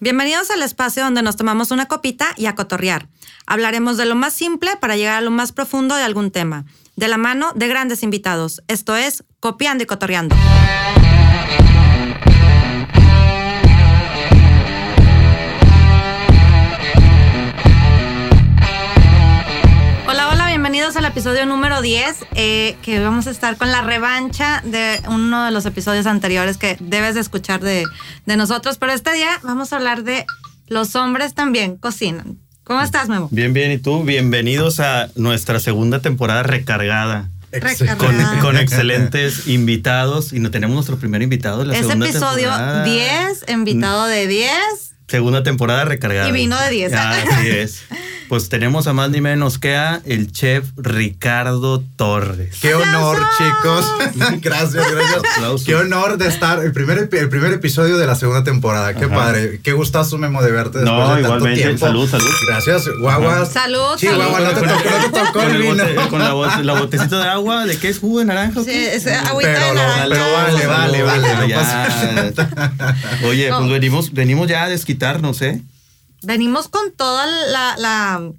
Bienvenidos al espacio donde nos tomamos una copita y a cotorrear. Hablaremos de lo más simple para llegar a lo más profundo de algún tema, de la mano de grandes invitados. Esto es Copiando y Cotorreando. Bienvenidos al episodio número 10, eh, que vamos a estar con la revancha de uno de los episodios anteriores que debes de escuchar de, de nosotros, pero este día vamos a hablar de los hombres también cocinan. ¿Cómo estás, Memo? Bien, bien. ¿Y tú? Bienvenidos a nuestra segunda temporada recargada. Recargada. Con, con excelentes invitados. Y no tenemos nuestro primer invitado. La Es episodio temporada. 10, invitado de 10. Segunda temporada recargada. Y vino de 10. Ah, Así es. Pues tenemos a más ni menos que a el chef Ricardo Torres. Qué honor, chicos. gracias, gracias. Aplausos. Qué honor de estar el primer, el primer episodio de la segunda temporada. Qué Ajá. padre. Qué gustazo, Memo, de verte después No, de tanto igualmente. tiempo. Salud, salud. Gracias, guaguas. Salud, Chihuahua, salud. no te tocó, no te tocó Con, el vino. bote- con la, bot- la botecita de agua, ¿de qué es jugo de naranja? Sí, es agüita Pero de lo- naranja. pero vale, vale, vale. pasa- Oye, No. pues venimos, venimos ya a desquitarnos, ¿eh? Venimos con toda la, la-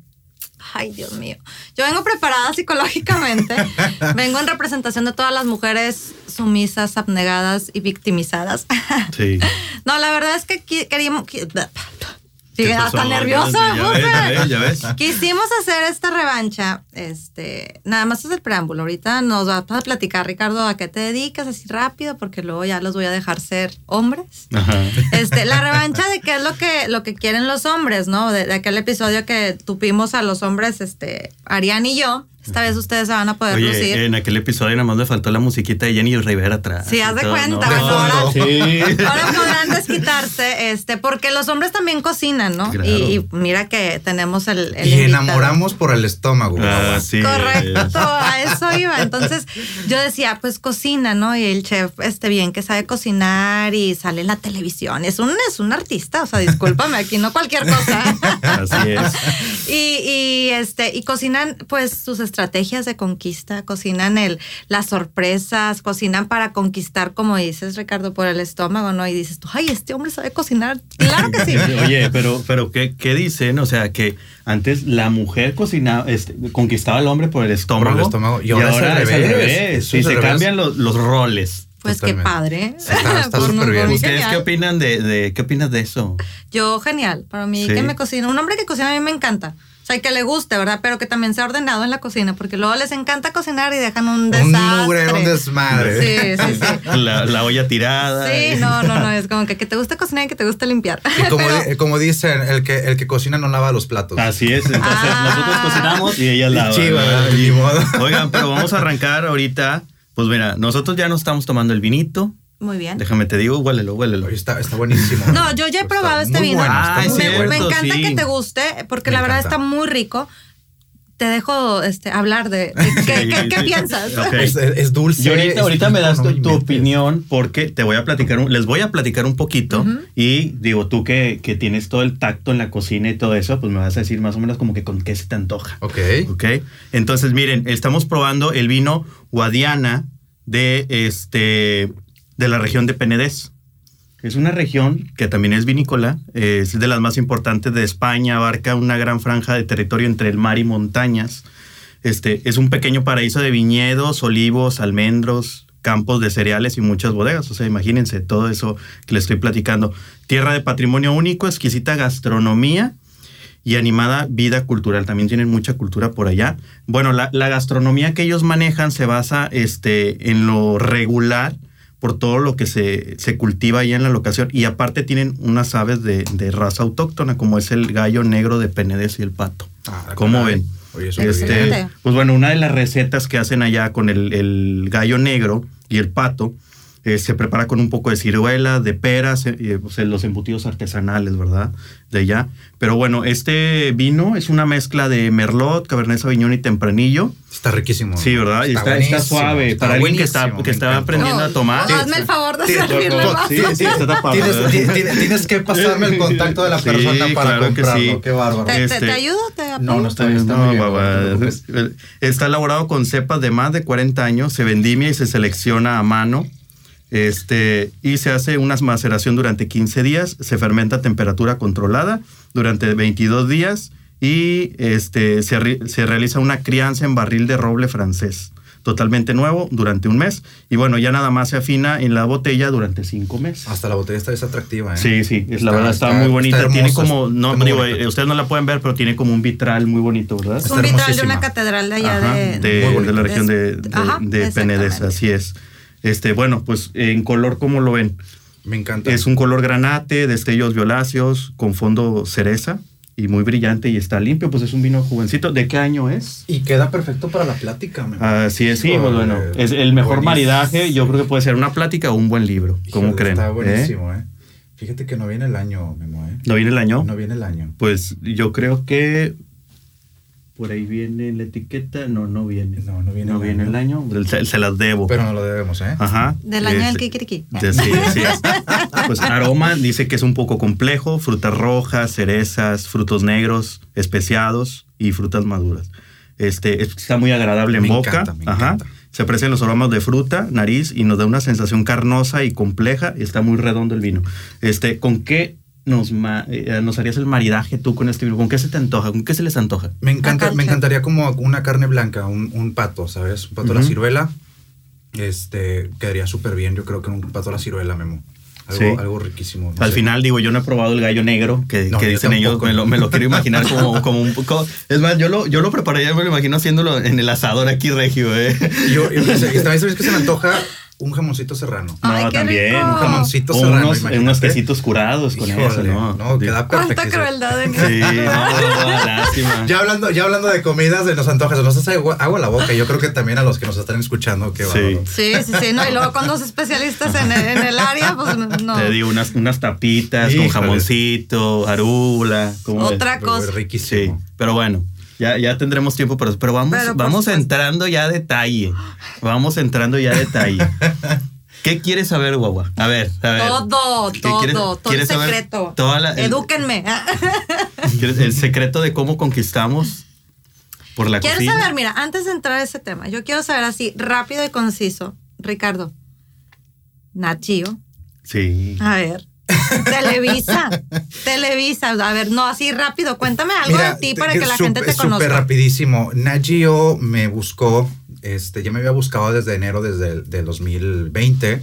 Ay, Dios mío. Yo vengo preparada psicológicamente. vengo en representación de todas las mujeres sumisas, abnegadas y victimizadas. Sí. no, la verdad es que queríamos... Sí, ¿Qué hasta pasó? nerviosa Ya ves, ya ves, ya ves. Quisimos hacer esta revancha, este, nada más es el preámbulo. Ahorita nos vas a platicar, Ricardo, a qué te dedicas así rápido, porque luego ya los voy a dejar ser hombres. Ajá. Este, la revancha de qué es lo que, lo que quieren los hombres, ¿no? De, de aquel episodio que tupimos a los hombres, este, Arián y yo. Esta vez ustedes se van a poder Oye, lucir. en aquel episodio nada más me faltó la musiquita de Jenny Rivera atrás. Sí, haz de todo, cuenta, ¿no? bueno, ahora- Sí. Ahora podrán desquitarse, este, porque los hombres también cocinan, ¿no? Claro. Y, y mira que tenemos el, el Y invitado. enamoramos por el estómago. Ah, sí. Correcto, a eso iba. Entonces yo decía, pues cocina, ¿no? Y el chef, este bien, que sabe cocinar y sale en la televisión. Es un, es un artista, o sea, discúlpame, aquí no cualquier cosa. Así es. Y, y, este, y cocinan pues sus estrategias de conquista, cocinan el, las sorpresas, cocinan para conquistar, como dices, Ricardo, por el estómago, ¿no? Y dices tú, ay, este hombre sabe cocinar. Claro que sí. Oye, pero, pero ¿qué, ¿qué dicen? O sea, que antes la mujer cocinaba, este, conquistaba al hombre por el estómago. Por el estómago. Y ahora es al revés. Eso Y es al se revés. cambian los, los roles. Pues qué padre. Está- súper bien. ¿Ustedes genial. qué opinan de, de qué opinas de eso? Yo, genial. Para mí, Sí. que me cocina. Un hombre que cocina a mí me encanta. Sea, que le guste, ¿verdad? Pero que también sea ordenado en la cocina, porque luego les encanta cocinar y dejan un Un desastre. mugre, un desmadre. Sí, sí, sí. La, la olla tirada. Sí, no, no, no. Es como que, que te guste cocinar y que te guste limpiar. Y como, Pero- di- como dicen, el que, el que cocina no lava los platos. Así es, entonces Ah. nosotros cocinamos y ella lava. Modo. Oigan, pero vamos a arrancar ahorita. Pues mira, nosotros ya nos estamos tomando el vinito. Muy bien. Déjame te digo, huélelo, huélelo. Está, está buenísimo. No, yo ya he Está probado este vino. bueno, muy me, cierto, bueno. me encanta sí. que te guste, porque Me la verdad encanta. está muy rico. Te dejo este, hablar de, de qué, Sí, qué- qué sí. piensas. Es, es dulce. Y ahorita, es ahorita me das tu, tu opinión porque te voy a platicar, un- les voy a platicar un poquito y digo, tú que, que tienes todo el tacto en la cocina y todo eso, pues me vas a decir más o menos como que con qué se te antoja. Ok. Ok. Entonces, miren, estamos probando el vino Guadiana de, este, de la región de Penedés. Es una región que también es vinícola, es de las más importantes de España, abarca una gran franja de territorio entre el mar y montañas. Este, es un pequeño paraíso de viñedos, olivos, almendros, campos de cereales y muchas bodegas. O sea, imagínense todo eso que les estoy platicando. Tierra de patrimonio único, exquisita gastronomía y animada vida cultural. También tienen mucha cultura por allá. Bueno, la, la gastronomía que ellos manejan se basa este, en lo regular por todo lo que se, se cultiva ahí en la locación. Y aparte tienen unas aves de, de raza autóctona, como es el gallo negro de Penedés y el pato. Ah, ¿Cómo ven? Oye, eso Este, pues bueno, una de las recetas que hacen allá con el, el gallo negro y el pato eh, se prepara con un poco de ciruela, de peras, eh, eh, pues, los embutidos artesanales, ¿verdad? De allá. Pero bueno, este vino es una mezcla de merlot, cabernet sauvignon y tempranillo. Está riquísimo. Sí, ¿verdad? Está, está buenísimo, suave. está Para alguien que está, que está aprendiendo a tomar. No, hazme el favor de Sí, servirle más. Sí, sí, está tapado. Tienes, tienes que pasarme el contacto de la Sí, persona para claro que comprarlo. sí. Qué bárbaro. ¿Te, te- Este- te ayudo? ¿Te No, no está bien, está No, muy bien. no preocupes. Está elaborado con cepas de más de 40 años, se vendimia y se selecciona a mano. Este, y se hace una maceración durante 15 días, se fermenta a temperatura controlada durante 22 días y este, se, re- se realiza una crianza en barril de roble francés, totalmente nuevo, durante un mes. Y bueno, ya nada más se afina en la botella durante cinco meses. Hasta la botella está es atractiva, ¿eh? Sí, sí, es la Está- verdad está, está- muy bonita. está tiene como, no, digo, eh, ustedes no la pueden ver, pero tiene como un vitral muy bonito, ¿verdad? Es un vitral de una catedral de allá Ajá, de, de, la región de, de, exactamente. así es. Este, bueno, pues en color, ¿cómo lo ven? Me encanta. Es un color granate, destellos violáceos, con fondo cereza y muy brillante y está limpio, pues es un vino jovencito. ¿De qué año es? Y queda perfecto para la plática, amor. Así es, sí, pues bueno, es el mejor buenísimo. maridaje, yo creo que puede ser una plática o un buen libro, ¿cómo Híjole, creen? Está ¿Eh? buenísimo, ¿eh? Fíjate que no viene el año, Memo, ¿eh? ¿No viene el año? No viene el año. Pues yo creo que por ahí viene la etiqueta. No, no viene. No, no viene No el viene año. el año. Se, se las debo. Pero no lo debemos, ¿eh? Ajá. Del año del Este, Kikiriki. de- sí, así es. Pues aroma dice que es un poco complejo, frutas rojas, cerezas, frutos negros, especiados y frutas maduras. Este, es- está muy agradable en Me boca. encanta, me Ajá. encanta. Se aprecian los aromas de fruta, nariz y nos da una sensación carnosa y compleja. y Está muy redondo el vino. Este, ¿con qué nos, ma- eh, nos harías el maridaje tú con este vino? ¿Con qué se te antoja? ¿Con qué se les antoja? Me encanta, me encantaría como una carne blanca, un, un pato, ¿sabes? Un pato a la ciruela. Este, quedaría súper bien, yo creo que un pato a la ciruela, Memo. Algo, Sí. algo riquísimo. no Al sé. final, digo, yo no he probado el gallo negro, que, No, que dicen ellos, me lo, me lo quiero imaginar como, como un poco... Es más, yo lo, yo lo prepararía, me lo imagino haciéndolo en el asador aquí, Regio, ¿eh? Yo, yo, sabes que se me antoja un jamoncito serrano. Ay, no, qué también. rico. Un jamoncito O serrano, unos, quesitos curados con Híjole, eso, ¿no? No, queda Cuánta perfectísimo. crueldad en Sí, no, no, lástima. Ya hablando, ya hablando de comidas, de los antojas, nos hace agua, la boca. Yo creo que también a los que nos están escuchando, que Sí. Sí, sí, sí, no, y luego con dos especialistas en el, en el área, pues no. Te digo, unas, unas tapitas con jamoncito, arula. ¿cómo ves? Otra cosa. Sí, riquísimo. pero bueno, ya, ya tendremos tiempo para eso. Pero vamos, Pero vamos supuesto. entrando ya a detalle. Vamos entrando ya a detalle. ¿Qué quieres saber, guagua? A ver, a ver. Todo, ¿Qué todo, quieres- todo el quieres secreto. toda la- el- Edúquenme. ¿Quieres el secreto de cómo conquistamos por la Quiero cocina? saber, mira, antes de entrar a ese tema, yo quiero saber así, rápido y conciso, Ricardo. Nachio. Sí. A ver. Televisa. Televisa. A ver, no, así rápido. Cuéntame algo de ti para que la gente te Súper conozca. rapidísimo. Nagio me buscó, este, ya me había buscado desde enero desde el del 2020.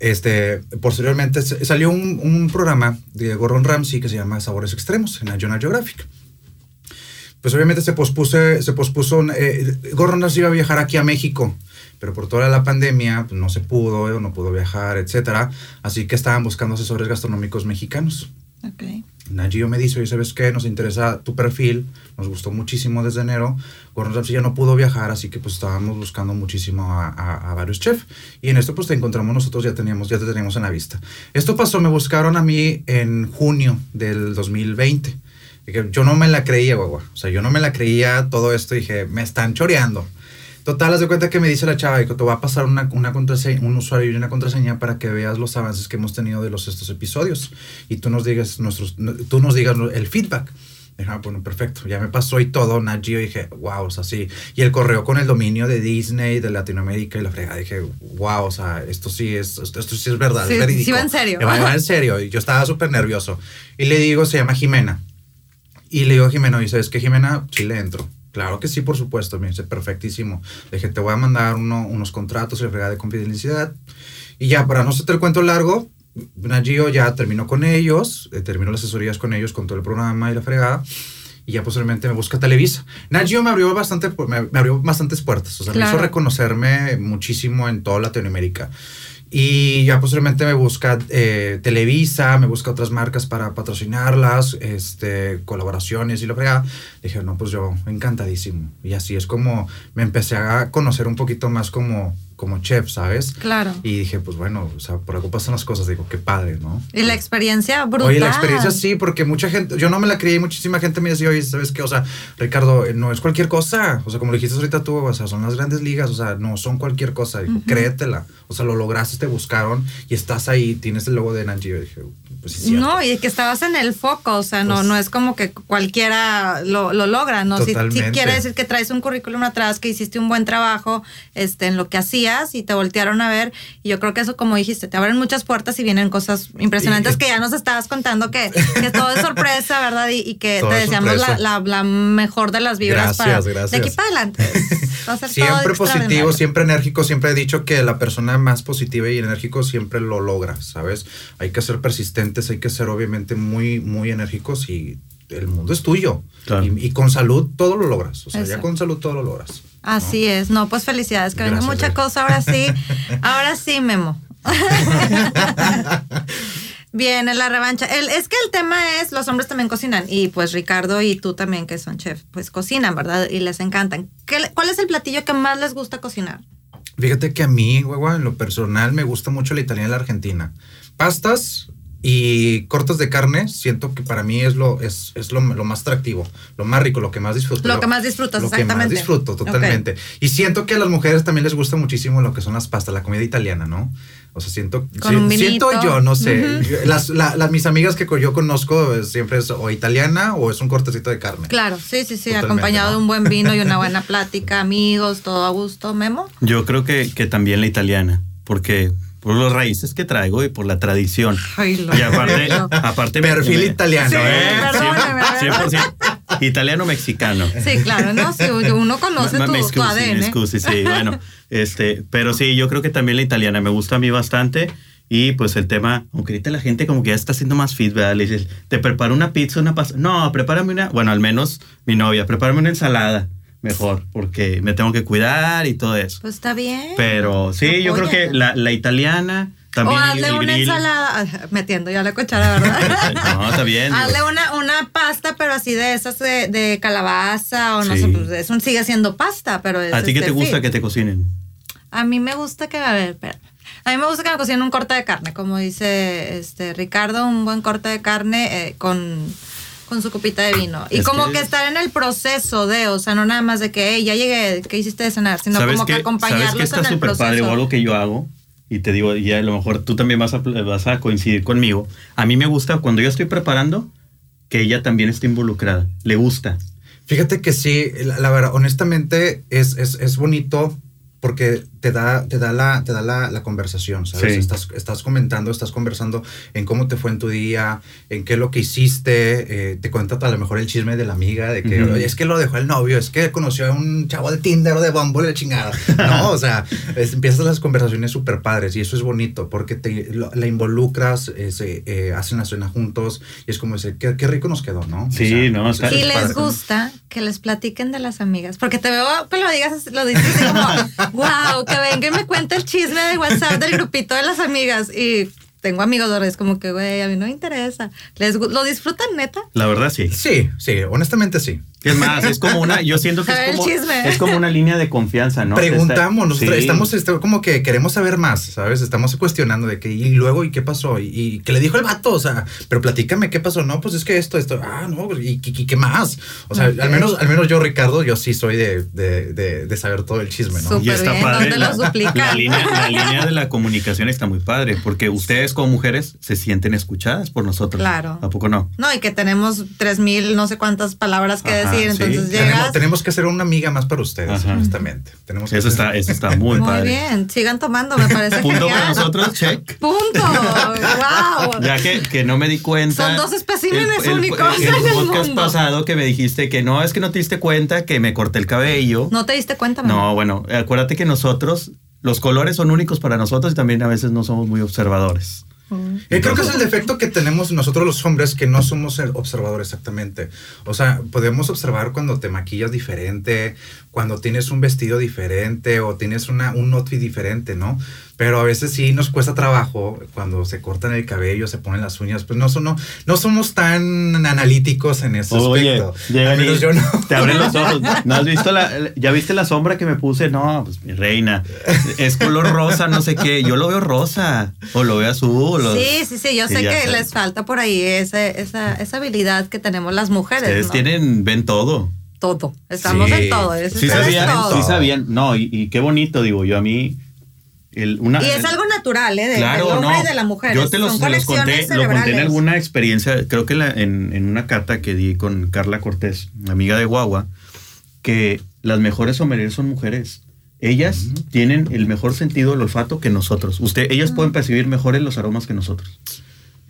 Este, posteriormente salió un, un programa de Gordon Ramsay que se llama Sabores Extremos en National Geographic. Pues obviamente se pospuso, se pospuso, eh, Gordon Ramsay iba a viajar aquí a México, pero por toda la pandemia pues, no se pudo, eh, no pudo viajar, etcétera. Así que estaban buscando asesores gastronómicos mexicanos. Ok. Nagio me dice, oye, ¿sabes qué? Nos interesa tu perfil, nos gustó muchísimo desde enero. Gordon ya no pudo viajar, así que pues estábamos buscando muchísimo a, a- a varios chefs. Y en esto pues te encontramos nosotros, ya, teníamos, ya te teníamos en la vista. Esto pasó, me buscaron a mí en junio del 2020. Dije, Yo no me la creía, guagua. O sea, yo no me la creía todo esto. Dije, me están choreando. Total, haz de cuenta que me dice la chava, dijo, te va a pasar una, una contraseña, un usuario y una contraseña para que veas los avances que hemos tenido de los estos episodios y tú nos digas nuestros, tú nos digas el feedback. Dije, ah, bueno, perfecto, ya me pasó y todo, Nat Geo, dije, wow, o sea, sí. Y el correo con el dominio de Disney, de Latinoamérica y la fregada, dije, wow, o sea, esto sí es, esto, esto sí es verdad, Sí, es verídico. sí va en serio. Va, va en serio, y yo estaba súper nervioso. Y le digo, se llama Jimena. Y le digo a Jimena, y ¿sabes qué, Jimena? Sí le entro. Claro que sí, por supuesto. Me dice, perfectísimo. Le dije, te voy a mandar uno- unos contratos y fregada de confidencialidad. Y ya, para no hacerte el cuento largo, Nagio ya terminó con ellos, eh, terminó las asesorías con ellos, con todo el programa y la fregada. Y ya posteriormente me busca Televisa. Nagio me abrió, bastante, me, me abrió bastantes puertas. O sea, me Claro. hizo reconocerme muchísimo en toda Latinoamérica. Y ya posteriormente me busca eh, Televisa, me busca otras marcas para patrocinarlas, este, colaboraciones y lo fregada. Dije, no, pues yo encantadísimo. Y así es como me empecé a conocer un poquito más como, como chef, ¿sabes? Claro. Y dije, pues bueno, o sea, por algo pasan las cosas. Digo, qué padre, ¿no? Y la experiencia brutal. Oye, la experiencia sí, porque mucha gente, yo no me la creí, muchísima gente me decía, oye, ¿sabes qué? O sea, Ricardo, eh, no es cualquier cosa. O sea, como lo dijiste ahorita tú, o sea, son las grandes ligas, o sea, no son cualquier cosa. Dijo, créetela. O sea, lo lograste, te buscaron y estás ahí, tienes el logo de Nanji. Yo dije, pues sí. No, y que estabas en el foco, o sea, no, Pues- no es como que cualquiera lo, lo logra, ¿no? Totalmente. quiere decir que traes un currículum atrás, que hiciste un buen trabajo este, en lo que hacías y te voltearon a ver. Y yo creo que eso, como dijiste, te abren muchas puertas y vienen cosas impresionantes que ya nos estabas contando que, que todo es sorpresa, ¿verdad? Y, y que te es deseamos la, sorpresa. la- la mejor de las vibras Gracias, para gracias. de aquí para adelante. Va a ser todo Siempre positivo, siempre enérgico. Siempre he dicho que la persona más positiva y enérgico siempre lo logra, ¿sabes? Hay que ser persistentes, hay que ser obviamente muy, muy enérgicos y el mundo es tuyo. Claro. Y, y con salud todo lo logras. O sea, Eso. ya con salud todo lo logras. ¿no? Así es, no, pues felicidades, que venga mucha Rey. cosa, ahora sí, ahora sí, Memo. Bien, en la revancha. El, es que el tema es, los hombres también cocinan, y pues Ricardo y tú también, que son chef, pues cocinan, ¿verdad? Y les encantan. ¿Qué ¿Cuál es el platillo que más les gusta cocinar? Fíjate que a mí, hueva, en lo personal me gusta mucho la italiana y la argentina. Pastas y cortes de carne, siento que para mí es lo, es, es lo, lo más atractivo, lo más rico, lo que más disfruto. Lo que más disfrutas, Lo que exactamente. más disfruto, totalmente. Y siento que a las mujeres también les gusta muchísimo lo que son las pastas, la comida italiana, ¿no? O sea, siento, Con si- un siento yo, no sé. las, la- las- mis amigas que yo conozco eh, siempre es o italiana o es un cortecito de carne. Claro, sí, sí, sí, Totalmente, acompañado ¿no? de un buen vino y una buena plática, amigos, todo a gusto. Memo. Yo creo que, que también la italiana, porque por los raíces que traigo y por la tradición. Ay, lo- Y aparte, aparte Perfil me- italiano, Sí, ¿eh? perdóname, 100%, 100% italiano-mexicano. Sí, claro, ¿no? Si uno conoce Ma- tu, me tu excusi, ADN. me excusi, sí, bueno, este, pero sí, yo creo que también la italiana me gusta a mí bastante y pues el tema, aunque ahorita la gente como que ya está haciendo más fit, ¿verdad? Le dices, te preparo una pizza, una pasta, no, prepárame una, bueno, al menos mi novia, prepárame una ensalada, mejor, porque me tengo que cuidar y todo eso. Pues está bien. Pero sí, yo creo que la, la italiana también o hazle una grill. ensalada, ah, metiendo ya la cuchara, ¿verdad? No, está bien. hazle una, una pasta, pero así de esas de, de calabaza o no sé, pues eso sigue siendo pasta, pero es ¿A ti qué este te gusta fit. que te cocinen? A mí me gusta que, a ver, espera. A mí me gusta que me cocinen un corte de carne, como dice este Ricardo, un buen corte de carne eh, con, con su copita de vino. Y Es como que- que, estar en el proceso de, o sea, no nada más de que, hey, ya llegué, ¿qué hiciste de cenar? Sino ¿Sabes como que qué? acompañarlos ¿Sabes qué en está el súper proceso. padre o algo que yo hago? Y te digo, y a lo mejor tú también vas a, vas a coincidir conmigo. A mí me gusta cuando yo estoy preparando que ella también esté involucrada. Le gusta. Fíjate que sí, la, la verdad, honestamente es, es, es bonito porque te da, te da, la, te da la, la conversación, ¿sabes? Sí. Estás, estás comentando, estás conversando en cómo te fue en tu día, en qué es lo que hiciste, eh, te cuenta a lo mejor el chisme de la amiga, de que. "Oye, es que lo dejó el novio, es que conoció a un chavo de Tinder o de Bumble, la chingada. No, o sea, es- empiezas las conversaciones súper padres y eso es bonito porque te, lo- la involucras, eh, se, eh, hacen la cena juntos y es como decir, qué, qué rico nos quedó, ¿no? O Sí, no, está- Y es les padre. gusta que les platiquen de las amigas. Porque te veo que lo digas, lo dices así como, wow, que venga y me cuente el chisme de WhatsApp del grupito de las amigas. Y tengo amigos de es como que, güey, a mí no me interesa. ¿Les, ¿Lo disfrutan neta? La verdad, sí. Sí, sí, honestamente sí. Es más, es como una, yo siento que es como, es como una línea de confianza, ¿no? Preguntamos, nosotros Sí. estamos este, como que queremos saber más, ¿sabes? Estamos cuestionando de que, y luego, ¿y qué pasó? ¿Y, y qué le dijo el vato? O sea, pero platícame, ¿qué pasó? No, pues es que esto, esto, ah, no, ¿y, y- y qué más? O sea, Ok. al menos al menos yo, Ricardo, yo sí soy de, de, de, de saber todo el chisme, ¿no? Súper Y está bien, padre. ¿dónde La, duplican? la línea, la línea de la comunicación está muy padre, porque ustedes como mujeres se sienten escuchadas por nosotros. Claro. ¿A poco no? No, y que tenemos tres mil, no sé cuántas palabras que Ajá, decir. Sí. Entonces Tenemos, llegas. tenemos que hacer una amiga más para ustedes, Ajá. honestamente. Tenemos que Eso hacer- está, eso está muy, Muy padre. bien, sigan tomando, me parece Punto para genial. nosotros, check. Punto. Wow. Ya que, que no me di cuenta. Son dos especímenes el, el- únicos el en el podcast mundo. pasado que me dijiste que no, es que no te diste cuenta que me corté el cabello. ¿No te diste cuenta, mamá? No, bueno, acuérdate que nosotros, los colores son únicos para nosotros y también a veces no somos muy observadores. Eh, creo que es el defecto que tenemos nosotros los hombres que no somos el observador exactamente. O sea, podemos observar cuando te maquillas diferente, cuando tienes un vestido diferente o tienes una, un outfit diferente, ¿no? Pero a veces sí nos cuesta trabajo cuando se cortan el cabello, se ponen las uñas, pues no, son, no, no somos tan analíticos en ese Oye, aspecto. Al menos yo no. te abren los ojos. ¿No has visto la, ya viste la sombra que me puse? No, pues mi reina. Es color rosa, no sé qué. Yo lo veo rosa o lo veo azul. o- Sí, sí, sí, yo sé que sabes. les falta por ahí ese- esa, esa habilidad que tenemos las mujeres. Ustedes ¿no? tienen, ven todo. Todo. Estamos Sí. en todo. es- Sí sabían, todo. sí sabían. No, y, y qué bonito, digo, yo a mí. El, una, Y es algo natural, ¿eh? De, Claro, del hombre no. y de la mujer. Yo te los, Son los conté, lo conté en alguna experiencia, creo que la- en, en una carta que di con Carla Cortés, amiga de Guagua, que las mejores sommeliers son mujeres. Ellas tienen el mejor sentido del olfato que nosotros. Usted, ellas pueden percibir mejores los aromas que nosotros.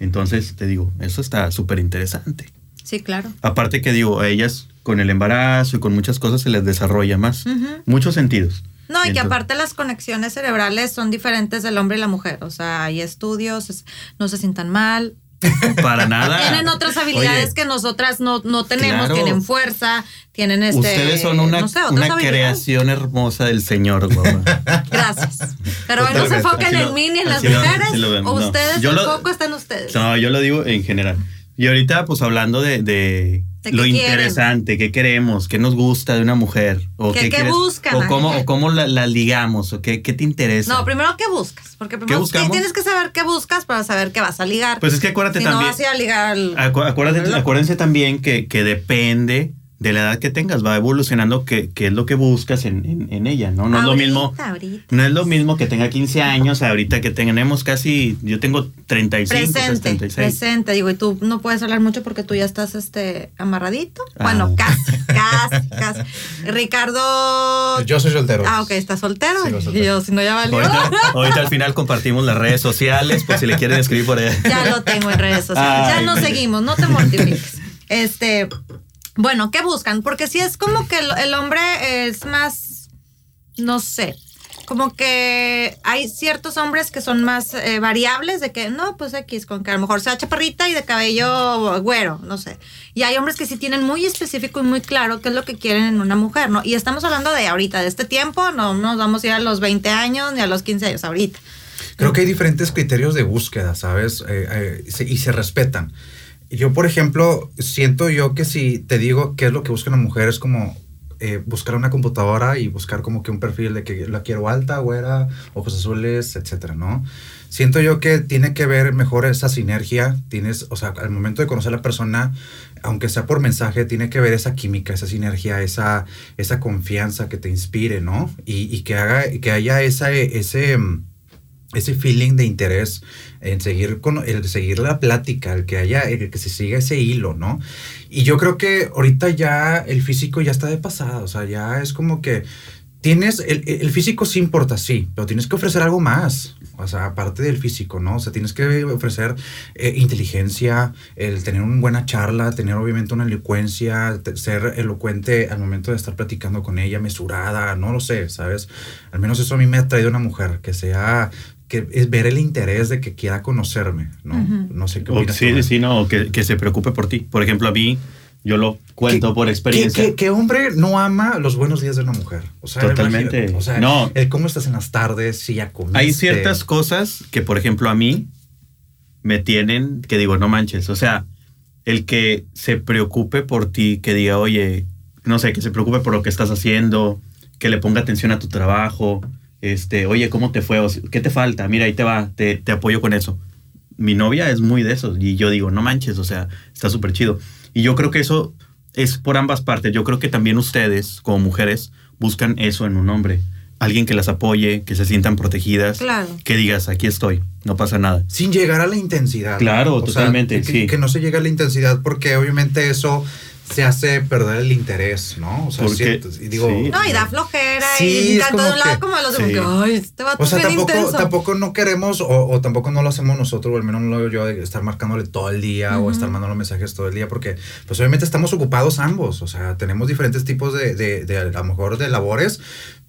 Entonces, te digo, eso está súper interesante. Sí, claro. Aparte que digo, a ellas con el embarazo y con muchas cosas se les desarrolla más. Muchos sentidos. No, y que Entonces- aparte las conexiones cerebrales son diferentes del hombre y la mujer. O sea, hay estudios, es- no se sientan mal. Para nada. Tienen otras habilidades Oye, que nosotras no, no tenemos. Claro. Tienen fuerza, tienen este. Ustedes son una, no sé, una creación hermosa del Señor, guau. Gracias. Pero no se Así en mí ni en las mujeres. lo o no. ustedes, Yo el lo- foco está en ustedes. No, yo lo digo en general. Y ahorita, pues hablando ¿De lo qué quieren? interesante, qué queremos, qué nos gusta de una mujer. O ¿Qué- qué, qué quieres- buscan, O cómo, o cómo la, la ligamos, o qué, qué te interesa. No, primero, ¿qué buscas? Porque primero buscamos? tienes que saber qué buscas para saber qué vas a ligar. Pues es que acuérdate si también. no vas a ir a ligar al. Acu- acuérdate- al acuérdense también que, que depende de la edad que tengas, va evolucionando qué, qué es lo que buscas en, en- en ella, ¿no? No es lo mismo. ahorita. No es lo mismo que tenga 15 años, ahorita que tenemos casi, yo tengo 35, Presente, 36. presente, digo, y tú no puedes hablar mucho porque tú ya estás este amarradito. Bueno, Ah. casi, casi, casi. Ricardo. Yo soy soltero. Ah, ok, está soltero. Soltero. yo, si no, ya valió. Ahorita, ahorita al final compartimos las redes sociales, por si le quieren escribir por ahí. Ya lo tengo en redes sociales. ya nos seguimos, no te mortifiques. Este, bueno, ¿qué buscan? Porque si es como que el, hombre es más, no sé, como que hay ciertos hombres que son más eh, variables de que no, pues X, con que a lo mejor sea chaparrita y de cabello güero, no sé. Y hay hombres que sí tienen muy específico y muy claro qué es lo que quieren en una mujer, ¿no? Y estamos hablando de ahorita, de este tiempo, no nos vamos a ir a los 20 años ni a los 15 años, ahorita. Creo que hay diferentes criterios de búsqueda, ¿sabes? Eh, eh, y se respetan. Yo, por ejemplo, siento yo que si te digo qué es lo que busca una mujer es como eh, buscar una computadora y buscar como que un perfil de que la quiero alta, güera, ojos azules, etcétera, ¿no? Siento yo que tiene que ver mejor esa sinergia, tienes, o sea, al momento de conocer a la persona, aunque sea por mensaje, tiene que ver esa química, esa sinergia, esa, esa confianza que te inspire, ¿no? Y, y que haga, que haya esa, ese, ese feeling de interés en seguir con el seguir la plática, el que haya, el que se siga ese hilo, ¿no? Y yo creo que ahorita ya el físico ya está de pasada, o sea, ya es como que tienes, el, el físico sí importa, sí, pero tienes que ofrecer algo más, o sea, aparte del físico, ¿no? O sea, tienes que ofrecer eh, inteligencia, el tener una buena charla, tener obviamente una elocuencia, ser elocuente al momento de estar platicando con ella, mesurada, no lo sé, ¿sabes? Al menos eso a mí me ha traído una mujer, que sea, que es ver el interés de que quiera conocerme, ¿no? No sé qué O- opinas. sí, sí, no, que, que se preocupe por ti. Por ejemplo, a mí, yo lo cuento ¿Qué- por experiencia. ¿Qué, qué- qué hombre no ama los buenos días de una mujer? O sea, Totalmente. imagínate, O sea, No. el cómo estás en las tardes, si ya comiste. Hay ciertas cosas que, por ejemplo, a mí me tienen que digo, no manches. O sea, el que se preocupe por ti, que diga, oye, no sé, que se preocupe por lo que estás haciendo, que le ponga atención a tu trabajo, este, oye, ¿cómo te fue? O sea, ¿Qué te falta? Mira, ahí te va, te, te apoyo con eso. Mi novia es muy de esos y yo digo, no manches, o sea, está súper chido. Y yo creo que eso es por ambas partes. Yo creo que también ustedes, como mujeres, buscan eso en un hombre. Alguien que las apoye, que se sientan protegidas, Claro. que digas, aquí estoy, no pasa nada. Sin llegar a la intensidad. Claro, O sea, totalmente, que, sí. que no se llegue a la intensidad porque obviamente eso se hace perder el interés, ¿no? O sea, Porque- siento- y digo, sí. No, y da flojera Sí, y tanto de como un lado que- como de los sí. demás. Ay, este vato O sea, tampoco, intenso. tampoco no queremos o, o tampoco no lo hacemos nosotros, o al menos no lo hago yo, de estar marcándole todo el día o estar mandando mensajes todo el día, porque pues obviamente estamos ocupados ambos, o sea, tenemos diferentes tipos de, de, de a lo mejor de labores,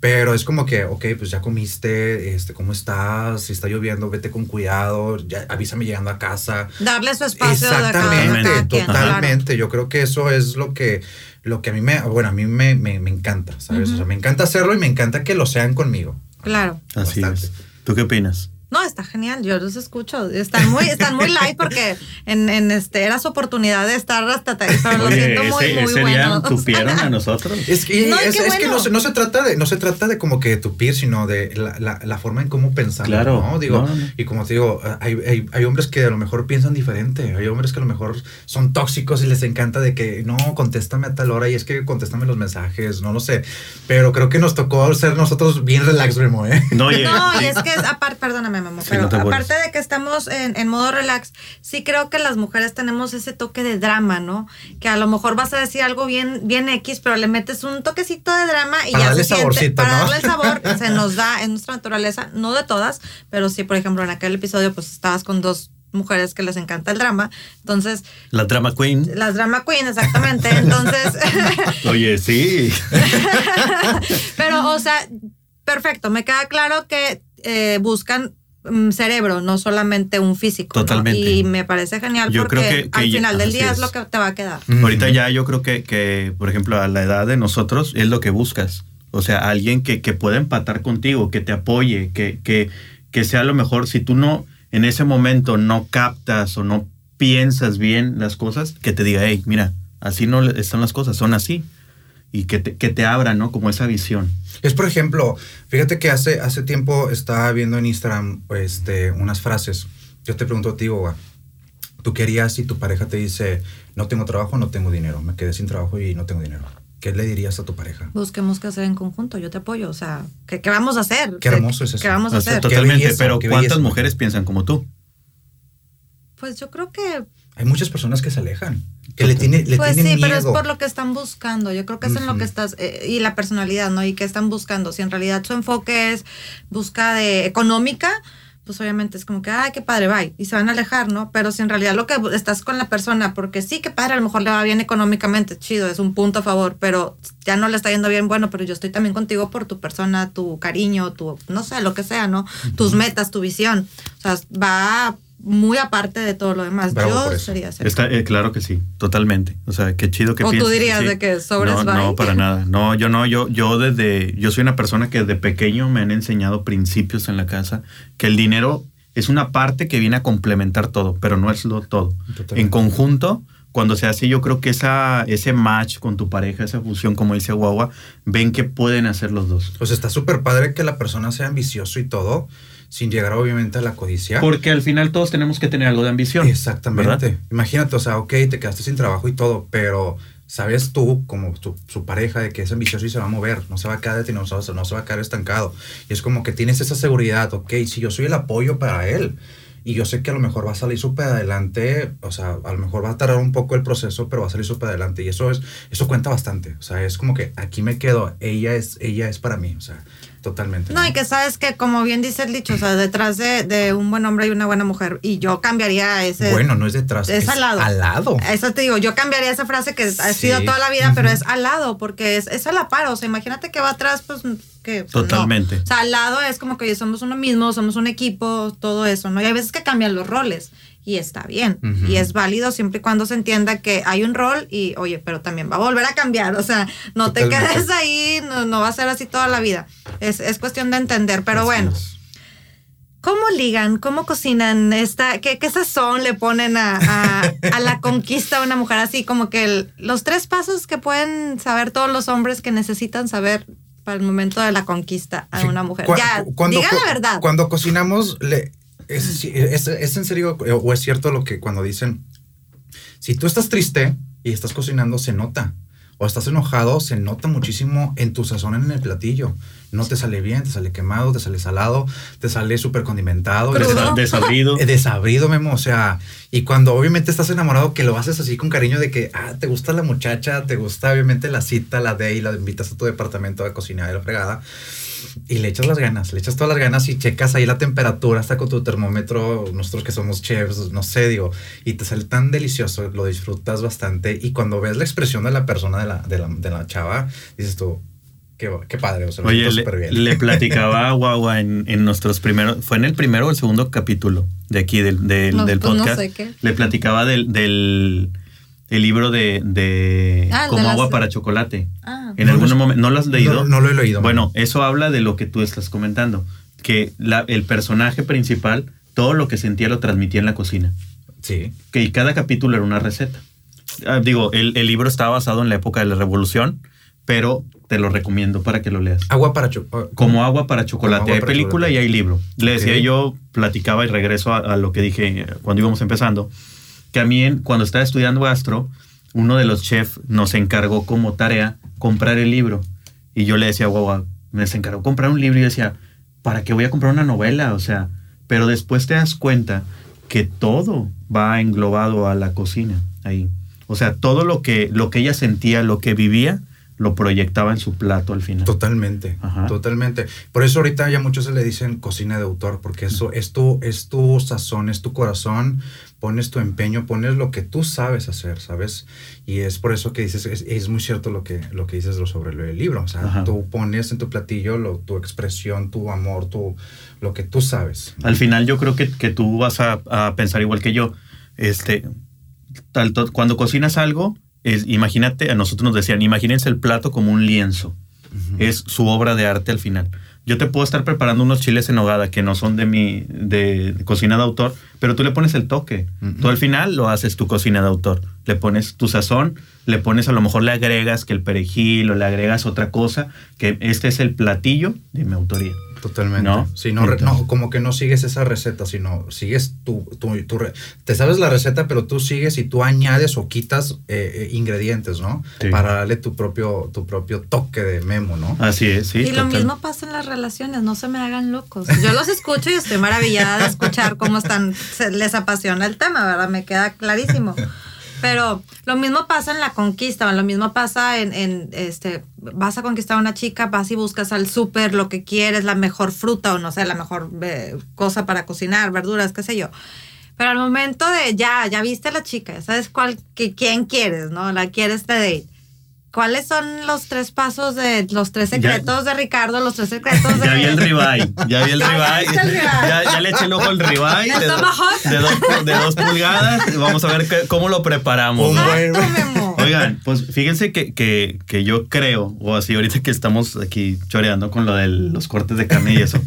pero es como que, ok, pues ya comiste, este, ¿cómo estás? Si está lloviendo, vete con cuidado, ya avísame llegando a casa. Darle su espacio de cada, Exactamente, quien, totalmente. Yo creo que eso es lo que, lo que a mí me, bueno, a mí me, me, me encanta, ¿sabes? O sea, me encanta hacerlo y me encanta que lo sean conmigo. Claro. Así Bastante. es. ¿Tú qué opinas? No, está genial, yo los escucho. Están muy, están muy light porque en, en este era su oportunidad de estar hasta ahí, pero lo siento muy, muy ese bueno. día tupieron a nosotros. Es que, No, es, es que bueno. no, se- no se trata de no se trata de como que tupir, sino de la, la, la forma en cómo pensar, Claro. ¿no? Digo, No, no, no. y como te digo, hay, hay, hay hombres que a lo mejor piensan diferente, hay hombres que a lo mejor son tóxicos y les encanta de que no, contéstame a tal hora y es que contéstame los mensajes, no lo sé, pero creo que nos tocó ser nosotros bien relax, Remo, ¿eh? No, oye, No, y es que es aparte, perdóname, perdóname, Sí, pero no aparte de que estamos en, en modo relax, sí creo que las mujeres tenemos ese toque de drama, ¿no? Que a lo mejor vas a decir algo bien, bien X, pero le metes un toquecito de drama y Para ya darle se siente, para ¿no? darle el sabor, se nos da en nuestra naturaleza, no de todas, pero sí, por ejemplo, en aquel episodio, pues estabas con dos mujeres que les encanta el drama, entonces, La drama queen. las drama queen, exactamente, entonces... Oye, sí. Pero, o sea, perfecto. Me queda claro que eh, buscan cerebro, no solamente un físico. ¿no? Totalmente. Y me parece genial Yo porque creo que- que al ya- final del día es. es. lo que te va a quedar. Ahorita ya yo creo que, que, por ejemplo, a la edad de nosotros es lo que buscas. O sea, alguien que, que pueda empatar contigo, que te apoye, que, que, que sea lo mejor. Si tú no, en ese momento no captas o no piensas bien las cosas, que te diga, hey, mira, así no le- están las cosas, son así. Y que te, que te abra, ¿no? Como esa visión. Es por ejemplo, fíjate que hace, hace tiempo estaba viendo en Instagram este, unas frases. Yo te pregunto a ti, Boba, ¿tú qué harías si tu pareja te dice, no tengo trabajo, no tengo dinero, me quedé sin trabajo y no tengo dinero? ¿Qué le dirías a tu pareja? Busquemos qué hacer en conjunto. Yo te apoyo. O sea, ¿qué, qué vamos a hacer? Qué hermoso es eso. ¿Qué vamos a O sea, hacer? to- totalmente, belleza, pero ¿cuántas belleza. mujeres piensan como tú? Pues yo creo que Hay muchas personas que se alejan, que le, tiene, le Pues sí, tienen pero es miedo. por lo que están buscando. Yo creo que es en lo que estás, eh, y la personalidad, ¿no? Y qué están buscando. Si en realidad su enfoque es busca de económica, pues obviamente es como que, ay, qué padre, bye. Y se van a alejar, ¿no? Pero si en realidad lo que estás con la persona, porque sí, que padre, a lo mejor le va bien económicamente, chido, es un punto a favor, pero ya no le está yendo bien, bueno, pero yo estoy también contigo por tu persona, tu cariño, tu, no sé, lo que sea, ¿no? Tus metas, tu visión. O sea, va muy aparte de todo lo demás. Bravo yo sería así. Está, eh, claro que sí, totalmente. O sea, qué chido que O tú dirías de que sobres no, no, para nada. No, yo no, yo, yo desde, yo soy una persona que desde pequeño me han enseñado principios en la casa, que el dinero es una parte que viene a complementar todo, pero no es lo todo. Totalmente. En conjunto, cuando se hace, yo creo que esa, ese match con tu pareja, esa fusión, como dice Guagua, ven que pueden hacer los dos. Pues está súper padre que la persona sea ambicioso y todo, sin llegar obviamente a la codicia. Porque al final todos tenemos que tener algo de ambición. Exactamente. ¿verdad? Imagínate, o sea, ok, te quedaste sin trabajo y todo, pero sabes tú, como tu, su pareja, de que es ambicioso y se va a mover, no se va a quedar detenido, no se, no se va a quedar estancado. Y es como que tienes esa seguridad, ok, si yo soy el apoyo para él. Y yo sé que a lo mejor va a salir súper adelante, o sea, a lo mejor va a tardar un poco el proceso, pero va a salir súper adelante. Y eso es, eso cuenta bastante. O sea, es como que aquí me quedo, ella es, ella es para mí, o sea, totalmente. No, y que sabes que, como bien dice el dicho, o sea, detrás de, de un buen hombre hay una buena mujer. Y yo cambiaría ese. Bueno, no es detrás, es es, al lado. Al lado. Eso te digo, yo cambiaría esa frase que ha Sí. sido toda la vida, pero es al lado, porque es, es a la par. O sea, imagínate que va atrás, pues que. pues, no. Totalmente. O sea, al lado es como que somos uno mismo, somos un equipo, todo eso, ¿no? Y hay veces que cambian los roles. Y está bien. Y es válido siempre y cuando se entienda que hay un rol y, oye, pero también va a volver a cambiar. O sea, no te quedes ahí, no, no va a ser así toda la vida. Es, es cuestión de entender. Pero Así bueno, es. ¿Cómo ligan? ¿Cómo cocinan? Esta, ¿qué, ¿Qué sazón le ponen a, a- a la conquista de una mujer? Así como que el- los tres pasos que pueden saber todos los hombres que necesitan saber para el momento de la conquista a una mujer. ya, cu- cuando la verdad. Cuando cocinamos, le, es, es- es en serio eh, o es cierto lo que cuando dicen, si tú estás triste y estás cocinando, se nota. O estás enojado, se nota muchísimo en tu sazón en el platillo. No te sale bien, te sale quemado, te sale salado, te sale súper condimentado. Desabrido. Desabrido, Memo. O sea, y cuando obviamente estás enamorado, que lo haces así con cariño de que, ah, te gusta la muchacha, te gusta obviamente la cita, la de y la invitas a tu departamento a cocinar de la fregada. Y le echas las ganas, le echas todas las ganas y checas ahí la temperatura hasta con tu termómetro, nosotros que somos chefs, no sé, digo, y te sale tan delicioso, lo disfrutas bastante. Y cuando ves la expresión de la persona, de la, de la, de la chava, dices tú, qué, qué padre, o sea, lo Oye, le, súper bien. le platicaba a Guagua en, en nuestros primeros, fue en el primero o el segundo capítulo de aquí del, del, No, del pues no podcast. sé qué. Le platicaba del, del el libro de, de Ah, de Como las- agua para chocolate. Ah. En No, algún momento, ¿no lo has leído? No, no lo he leído. Bueno, eso habla de lo que tú estás comentando, que la- el personaje principal, todo lo que sentía lo transmitía en la cocina, Sí. que y cada capítulo era una receta. Ah, digo, el, el libro está basado en la época de la revolución, pero te lo recomiendo para que lo leas. Agua para cho- ah, Como agua para chocolate. Agua hay para película chocolate. y hay libro. Le decía yo, platicaba y regreso a, a lo que dije cuando íbamos empezando, que a mí cuando estaba estudiando gastro, uno de los chefs nos encargó como tarea comprar el libro. Y yo le decía, guau, me encargó comprar un libro y yo decía, ¿para qué voy a comprar una novela? O sea, pero después te das cuenta que todo va englobado a la cocina ahí. O sea, todo lo que, lo que ella sentía, lo que vivía, lo proyectaba en su plato al final. Totalmente, Ajá. totalmente. Por eso ahorita ya muchos se le dicen cocina de autor, porque eso es tu, es tu sazón, es tu corazón, pones tu empeño, pones lo que tú sabes hacer, ¿sabes? Y es por eso que dices, es, es muy cierto lo que, lo que dices sobre el libro, o sea, Ajá. tú pones en tu platillo lo- tu expresión, tu amor, tu, lo que tú sabes. Al final yo creo que, que tú vas a, a pensar igual que yo. Este, tal- cuando cocinas algo, es, imagínate, a nosotros nos decían, imagínense el plato como un lienzo. Es su obra de arte al final. Yo te puedo estar preparando unos chiles en hogada que no son de mi de, de cocina de autor, pero tú le pones el toque. Ujú. Tú al final lo haces tu cocina de autor. Le pones tu sazón, le pones a lo mejor le agregas que el perejil o le agregas otra cosa, que este es el platillo de mi autoría. Totalmente. ¿No? Sí, no, re- Entonces- no, como que no sigues esa receta, sino sigues tu, tu, tu re- te sabes la receta, pero tú sigues y tú añades o quitas eh, eh, ingredientes, ¿no? Sí. Para darle tu propio, tu propio toque de memo, ¿no? Así es, sí. y lo mismo pasa en las relaciones, no se me hagan locos. Yo los escucho y estoy maravillada de escuchar cómo están, se les apasiona el tema, ¿verdad? Me queda clarísimo. Pero lo mismo pasa en la conquista, lo mismo pasa en, en, este, vas a conquistar a una chica, vas y buscas al súper lo que quieres, la mejor fruta o no sé, la mejor eh, cosa para cocinar, verduras, qué sé yo. Pero al momento de ya, ya viste a la chica, ya sabes cuál, que, quién quieres, ¿no? La quieres de. ¿Cuáles son los tres pasos de los tres Ya- secretos de Ricardo, los tres secretos de Ya vi el ribeye, ya vi el ribeye. Ya, ya le eché el ojo al ribeye El de, do- de dos, de dos pulgadas. Vamos a ver cómo lo preparamos. Un buen-. Oigan, pues fíjense que, que, que yo creo, o así ahorita que estamos aquí choreando con lo de los cortes de carne y eso,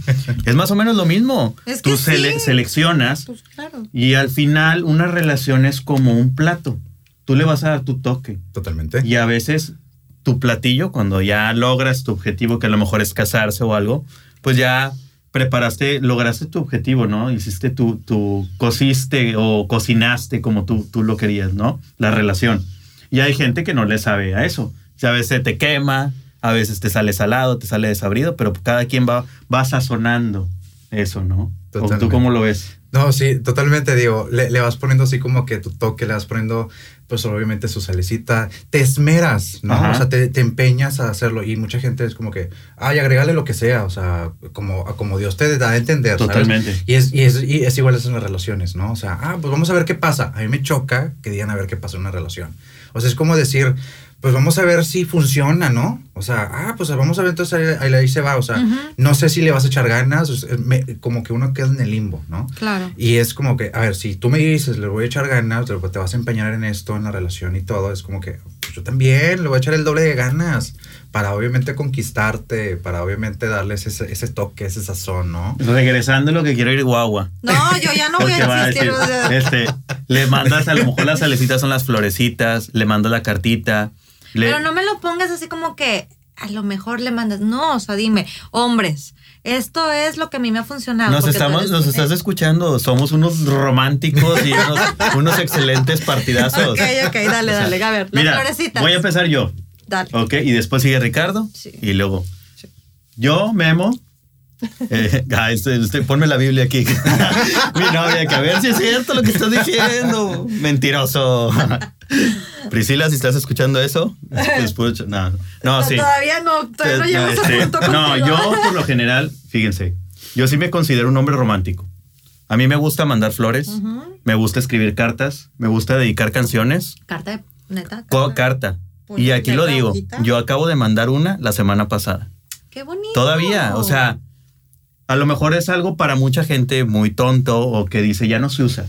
es más o menos lo mismo. Es que Tú sele- sí. seleccionas Pues claro. y al final una relación es como un plato. Tú le vas a dar tu toque. Totalmente. Y a veces tu platillo, cuando ya logras tu objetivo, que a lo mejor es casarse o algo, pues ya preparaste, lograste tu objetivo, ¿no? Hiciste tu, tu cociste o cocinaste como tú, tú lo querías, ¿no? La relación. Y hay gente que no le sabe a eso. O sea, a veces te quema, a veces te sale salado, te sale desabrido, pero cada quien va, va sazonando eso, ¿no? ¿O tú Totalmente. cómo lo ves? No, sí, totalmente, digo, le, le vas poniendo así como que tu toque, le vas poniendo, pues obviamente su salecita, te esmeras, ¿no? Ajá. O sea, te, te empeñas a hacerlo y mucha gente es como que, ay, agregale lo que sea, o sea, como, como Dios te da a entender, ¿sabes? Totalmente. Y es, y, es, y es igual eso en las relaciones, ¿no? O sea, ah, pues vamos a ver qué pasa. A mí me choca que digan a ver qué pasa en una relación. O sea, es como decir, pues vamos a ver si funciona, ¿no? O sea, ah, pues vamos a ver, entonces ahí, ahí- se va. O sea, no sé si le vas a echar ganas, o sea, me- como que uno queda en el limbo, ¿no? Claro. Y es como que, a ver, si tú me dices, le voy a echar ganas, te vas a empeñar en esto, en la relación y todo, es como que pues yo también le voy a echar el doble de ganas para obviamente conquistarte, para obviamente darles ese, ese toque, ese sazón, ¿no? Regresando lo que quiero ir guagua. No, yo ya no voy Porque va a decir, este, le mandas, a lo mejor las salecitas son las florecitas, le mandas la cartita. Le- Pero no me lo pongas así como que a lo mejor le mandas. No, o sea, dime, hombres, esto es lo que a mí me ha funcionado. nos, estamos, eres- nos estás escuchando, somos unos románticos y unos, unos excelentes partidazos. Ok, ok, dale, dale. A ver, las Mira, florecitas. voy a empezar yo, Dale. ¿ok? Y después sigue Ricardo Sí. y luego Sí. yo, Memo. Eh, ah, este- este, ponme la Biblia aquí. Mi novia, que a ver si es cierto lo que estás diciendo. Mentiroso. Priscila, si estás escuchando eso, después, no, no, sí. Todavía no, todavía no Eh, llego a punto No, yo por lo general, fíjense, yo sí me considero un hombre romántico. A mí me gusta mandar flores, me gusta escribir cartas, me gusta dedicar canciones, Carta de neta. carta. carta. Pues, Y aquí ¿de lo digo, hojita? yo acabo de mandar una la semana pasada. Qué bonito. Todavía, o sea, a lo mejor es algo para mucha gente muy tonto o que dice ya no se usa.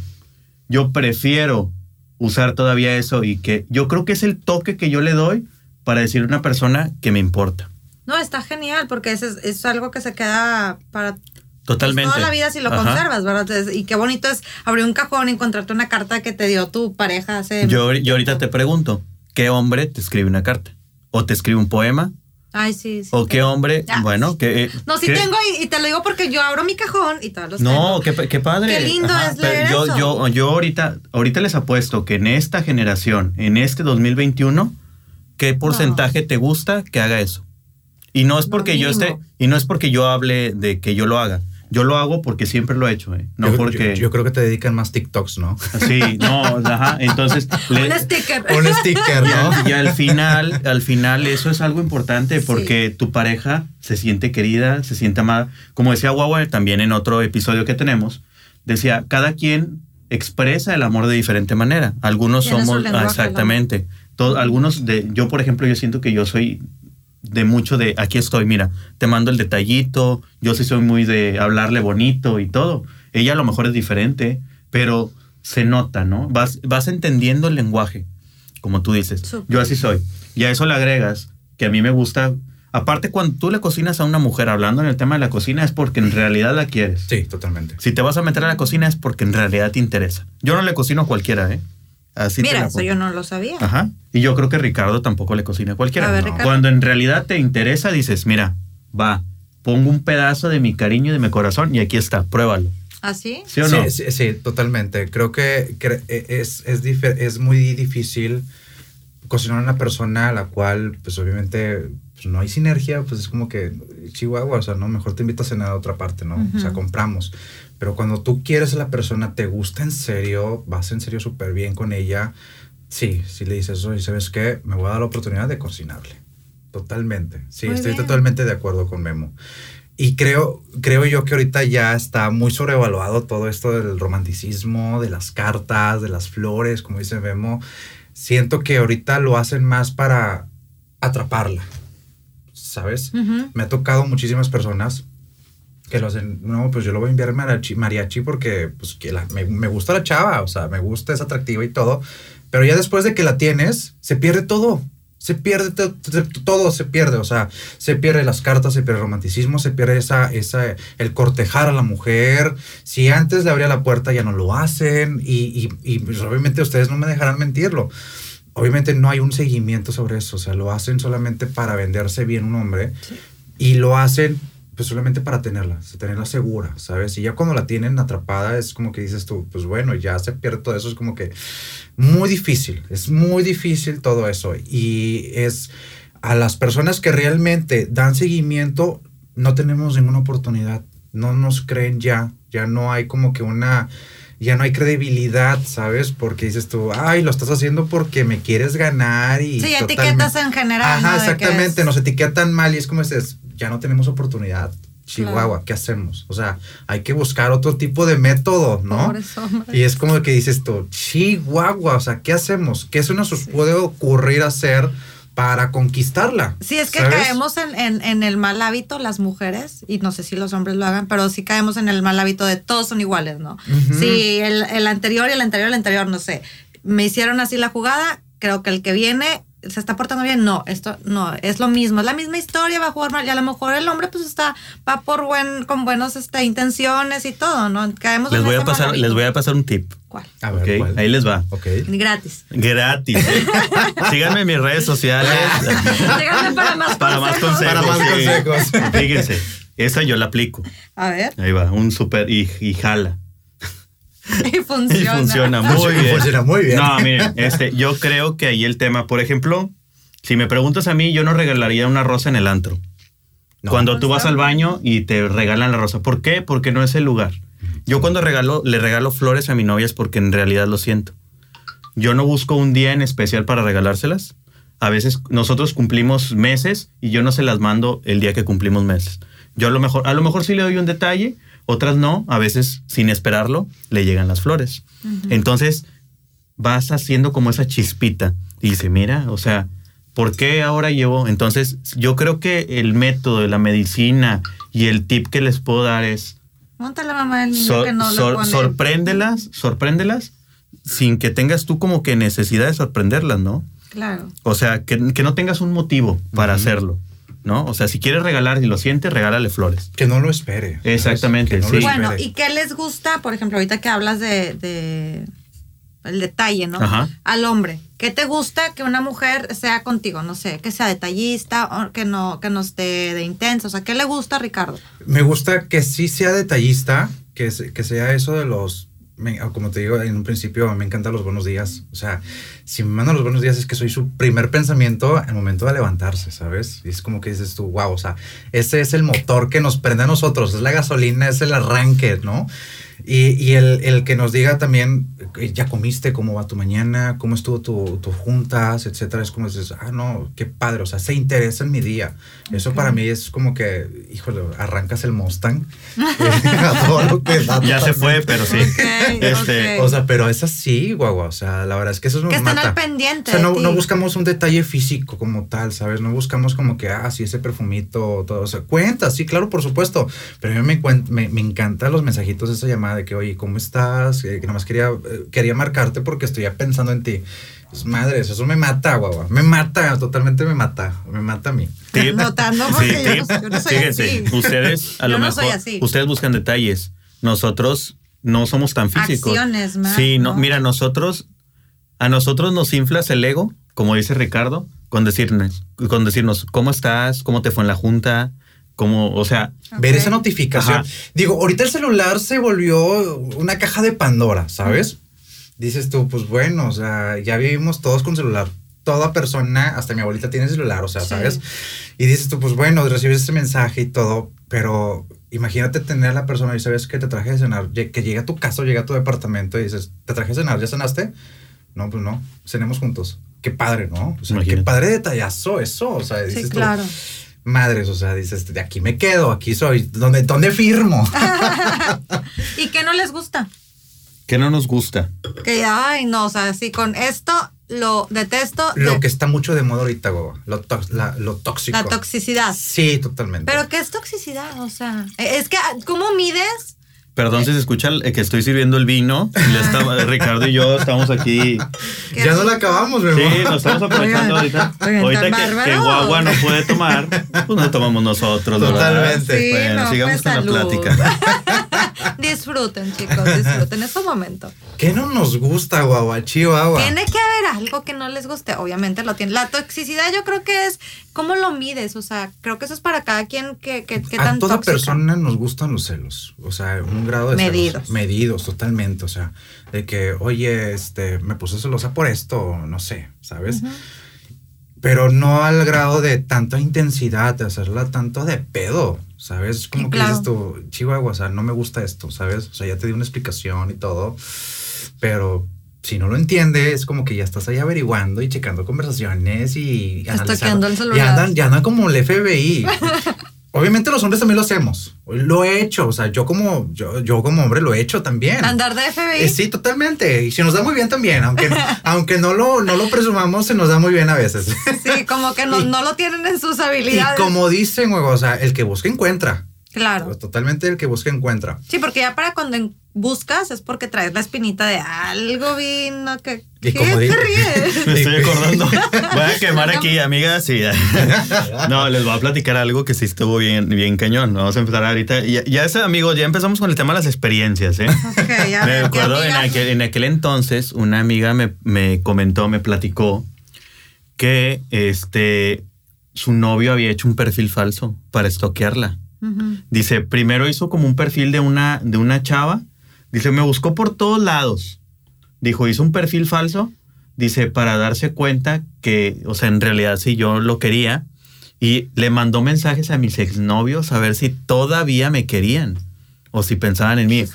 Yo prefiero usar todavía eso y que yo creo que es el toque que yo le doy para decir a una persona que me importa. No, está genial porque es, es algo que se queda para Totalmente. toda la vida si lo Ajá. conservas, ¿verdad? Y qué bonito es abrir un cajón y encontrarte una carta que te dio tu pareja hace... Yo, yo ahorita te pregunto, ¿qué hombre te escribe una carta? ¿O te escribe un poema? Ay, sí, sí. ¿O qué hombre? Ah. Bueno, que... eh, No, sí ¿qué- tengo y, y te lo digo porque yo abro mi cajón y todos los No, qué, pa- qué padre. Qué lindo es pero leer yo, eso. Yo, yo ahorita, ahorita les apuesto que en esta generación, en este 2021, ¿qué porcentaje te gusta que haga eso? Y no es porque yo esté, y no es porque yo hable de que yo lo haga. Yo lo hago porque siempre lo he hecho, ¿eh? No yo, porque... Yo, yo, creo que te dedican más TikToks, ¿no? Sí, no, ajá. Entonces... Le... Un sticker. Un sticker, ¿no? Y, al final, al final eso es algo importante porque sí. tu pareja se siente querida, se siente amada. Como decía Wawa también en otro episodio que tenemos, decía, cada quien expresa el amor de diferente manera. Algunos somos... Ah, exactamente. Todo, algunos de... Yo, por ejemplo, yo siento que yo soy de mucho de aquí estoy, mira, te mando el detallito, yo sí soy muy de hablarle bonito y todo. Ella a lo mejor es diferente, pero se nota, ¿no? Vas, vas entendiendo el lenguaje, como tú dices. Super. Yo así soy. Y a eso le agregas que a mí me gusta. Aparte, cuando tú le cocinas a una mujer hablando en el tema de la cocina es porque en realidad la quieres. Sí, totalmente. Si te vas a meter a la cocina es porque en realidad te interesa. Yo no le cocino a cualquiera, ¿eh? Así Mira, eso yo no lo sabía. Ajá. Y yo creo que Ricardo tampoco le cocina a cualquiera. A ver, no. Cuando en realidad te interesa, dices, mira, va, pongo un pedazo de mi cariño y de mi corazón y aquí está, pruébalo. ¿Así? ¿Sí o no? Sí, sí, sí totalmente. Creo que, que es, es, es, muy difícil cocinar a una persona a la cual, pues obviamente, pues, no hay sinergia, pues es como que, Chihuahua, o sea, no, mejor te invitas a cenar a otra parte, ¿no? Uh -huh. O sea, compramos. Pero cuando tú quieres a la persona, te gusta en serio, vas en serio súper bien con ella, sí, sí le dices eso y sabes qué, me voy a dar la oportunidad de cocinarle. Totalmente. Sí, muy estoy bien. totalmente de acuerdo con Memo. Y creo, creo yo que ahorita ya está muy sobrevaluado todo esto del romanticismo, de las cartas, de las flores, como dice Memo. Siento que ahorita lo hacen más para atraparla, ¿sabes? Uh -huh. Me ha tocado muchísimas personas que lo hacen, no, pues yo lo voy a enviar mariachi, mariachi porque pues, que la, me, me, gusta la chava, o sea, me gusta, es atractiva y todo, pero ya después de que la tienes, se pierde todo. Se pierde todo, todo se pierde, o sea, se pierde las cartas, se pierde el romanticismo, se pierde esa, esa, el cortejar a la mujer. Si antes le abría la puerta, ya no lo hacen, y, y, y pues, obviamente ustedes no me dejarán mentirlo. Obviamente no hay un seguimiento sobre eso, o sea, lo hacen solamente para venderse bien un hombre, sí. y lo hacen pues solamente para tenerla, tenerla segura, ¿sabes? Y ya cuando la tienen atrapada es como que dices tú, pues bueno, ya se pierde todo eso, es como que muy difícil, es muy difícil todo eso. Y es a las personas que realmente dan seguimiento, no tenemos ninguna oportunidad, no nos creen ya, ya no hay como que una ya no hay credibilidad, ¿sabes? Porque dices tú, ay, lo estás haciendo porque me quieres ganar y... Sí, etiquetas en general. Ajá, ¿no? exactamente, nos etiquetan mal y es como dices, ya no tenemos oportunidad. Chihuahua, claro. ¿qué hacemos? O sea, hay que buscar otro tipo de método, ¿no? Y es como que dices tú, Chihuahua, o sea, ¿qué hacemos? ¿Qué se nos sí. puede ocurrir hacer para conquistarla? Sí, es que ¿sabes? caemos en, en, en, el mal hábito las mujeres, y no sé si los hombres lo hagan, pero sí caemos en el mal hábito de todos son iguales, ¿no? Uh -huh. Si el, el anterior y el anterior el anterior, no sé, me hicieron así la jugada, creo que el que viene se está portando bien, no, esto no, es lo mismo, es la misma historia, va a jugar mal, y a lo mejor el hombre pues está, va por buen, con buenas este, intenciones y todo, ¿no? Caemos les voy a pasar, les voy a pasar un tip. ¿Cuál? A ver, okay, ¿cuál? Ahí les va. Okay. Gratis. Gratis. Síganme en mis redes sociales. Síganme para más para consejos. Más consejos para más consejos. Fíjense, esa yo la aplico. A ver. Ahí va, un super y, y jala. Y funciona. Y funciona muy bien. Funciona muy bien. No, miren, este, yo creo que ahí el tema, por ejemplo, si me preguntas a mí, yo no regalaría una rosa en el antro. No, cuando no tú vas al baño y te regalan la rosa. ¿Por qué? Porque no es el lugar. Yo cuando regalo, le regalo flores a mi novia es porque en realidad lo siento. Yo no busco un día en especial para regalárselas. A veces nosotros cumplimos meses y yo no se las mando el día que cumplimos meses. Yo a lo mejor, a lo mejor sí le doy un detalle, otras no. A veces sin esperarlo le llegan las flores. Uh -huh. Entonces vas haciendo como esa chispita y dice, mira, o sea, ¿por qué ahora llevo? Entonces, yo creo que el método de la medicina y el tip que les puedo dar es... Monta la mamá del niño so, que no so, lo pone. Sorpréndelas, sorpréndelas sin que tengas tú como que necesidad de sorprenderlas, ¿no? Claro. O sea, que, que no tengas un motivo para uh -huh. hacerlo. ¿No? O sea, si quieres regalar y lo siente, regálale flores. Que no lo espere. Exactamente, no sí. Bueno, ¿y qué les gusta? Por ejemplo, ahorita que hablas de, de el detalle, ¿no? Ajá. Al hombre. ¿Qué te gusta que una mujer sea contigo? No sé, que sea detallista o que no, que no esté de intenso. O sea, ¿qué le gusta a Ricardo? Me gusta que sí sea detallista, que, que sea eso de los me, como te digo en un principio, me encantan los buenos días. O sea, si me mandan los buenos días es que soy su primer pensamiento al momento de levantarse, ¿sabes? Y es como que dices tú, wow, o sea, ese es el motor que nos prende a nosotros, es la gasolina, es el arranque, ¿no? Y, y el, el, que nos diga también, eh, ya comiste, cómo va tu mañana, cómo estuvo tu, tu juntas, etcétera. Es como dices, ah, no, qué padre, o sea, se interesa en mi día. Eso para mí es como que, híjole, arrancas el Mustang. ya se fue, pero sí. este, O sea, pero es así, guagua. O sea, la verdad es que eso es Que están al pendiente. O sea, no, no, buscamos un detalle físico como tal, ¿sabes? No buscamos como que, ah, sí, ese perfumito, todo. O sea, cuenta, sí, claro, por supuesto. Pero a mí me, me, me encantan los mensajitos de esa llamada de que, oye, ¿cómo estás? Eh, que nomás quería, eh, quería marcarte porque estoy pensando en ti. Pues madres, eso me mata, guau, Me mata, totalmente me mata. Me mata a mí. Notando porque yo, no soy así. Ustedes, a lo mejor, ustedes buscan detalles. Nosotros no somos tan físicos. Acciones más. Sí, no, mira, nosotros, a nosotros nos inflas el ego, como dice Ricardo, con decirnos, con decirnos, ¿cómo estás? ¿Cómo te fue en la junta? Como, o sea. Ver esa notificación. Digo, ahorita el celular se volvió una caja de Pandora, ¿sabes? Dices tú, pues bueno, o sea, ya vivimos todos con celular. Toda persona, hasta mi abuelita tiene celular, o sea, ¿sabes? Y dices tú, pues bueno, recibes ese mensaje y todo, pero imagínate tener a la persona y sabes que te traje de cenar, que llega a tu casa, llega a tu departamento y dices, ¿te traje de cenar? ¿Ya cenaste? No, pues no, cenemos juntos. Qué padre, ¿no? O sea, qué padre detallazo eso, o sea, dices sí, claro madres, o sea, dices, de aquí me quedo, aquí soy, ¿dónde, dónde firmo? ¿Y qué no les gusta? ¿Qué no nos gusta? Que, ay, no, o sea, sí, con esto lo detesto. Lo que está mucho de moda ahorita, Goba, lo, lo tóxico. La toxicidad. Sí, totalmente. Pero ¿qué es toxicidad? O sea, es que, ¿cómo mides Perdón si se escucha que estoy sirviendo el vino. Ricardo y yo estamos aquí. Ya no la acabamos, ¿verdad? Sí, nos estamos aprovechando ahorita. ahorita que, Guagua no puede tomar, pues nos tomamos nosotros. Totalmente. bueno, sigamos pues, con la plática. disfruten, chicos, disfruten ese momento. ¿Qué no nos gusta, Guagua? Chihuahua. Tiene que haber algo que no les guste. Obviamente lo tiene. La toxicidad yo creo que es cómo lo mides. O sea, creo que eso es para cada quien que, que, que A toda persona nos gustan los celos. O sea, un grado de medidos. medidos, totalmente. O sea, de que, oye, este, me puse celosa por esto, no sé, ¿sabes? Pero no al grado de tanta intensidad, de hacerla tanto de pedo, ¿sabes? Como que dices tú, Chihuahua, o sea, no me gusta esto, ¿sabes? O sea, ya te di una explicación y todo, pero si no lo entiendes, es como que ya estás ahí averiguando y checando conversaciones y analizando. el celular. Ya andan, ya andan como el FBI. Obviamente los hombres también lo hacemos. Lo he hecho, o sea, yo como yo, yo como hombre lo he hecho también. Andar de FBI. Eh, sí, totalmente. Y se nos da muy bien también, aunque aunque no lo no lo presumamos, se nos da muy bien a veces. Sí, como que no, no lo tienen en sus habilidades. Y como dicen, o sea, el que busca encuentra. Claro. Totalmente el que busca encuentra. Sí, porque ya para cuando buscas es porque traes la espinita de algo vino que... ¿Qué te ríes? Me estoy acordando. Voy a quemar aquí, amigas. Y, no, les voy a platicar algo que sí estuvo bien, bien cañón. Vamos a empezar ahorita. Ya, ya ese, amigos, ya empezamos con el tema de las experiencias. ¿eh? Okay, ya me acuerdo en aquel, en aquel, entonces, una amiga me, me comentó, me platicó que este, su novio había hecho un perfil falso para estoquearla. Dice, primero hizo como un perfil de una, de una chava. Dice, me buscó por todos lados. Dijo, hizo un perfil falso. Dice, para darse cuenta que, o sea, en realidad si yo lo quería. Y le mandó mensajes a mis exnovios a ver si todavía me querían o si pensaban en mí.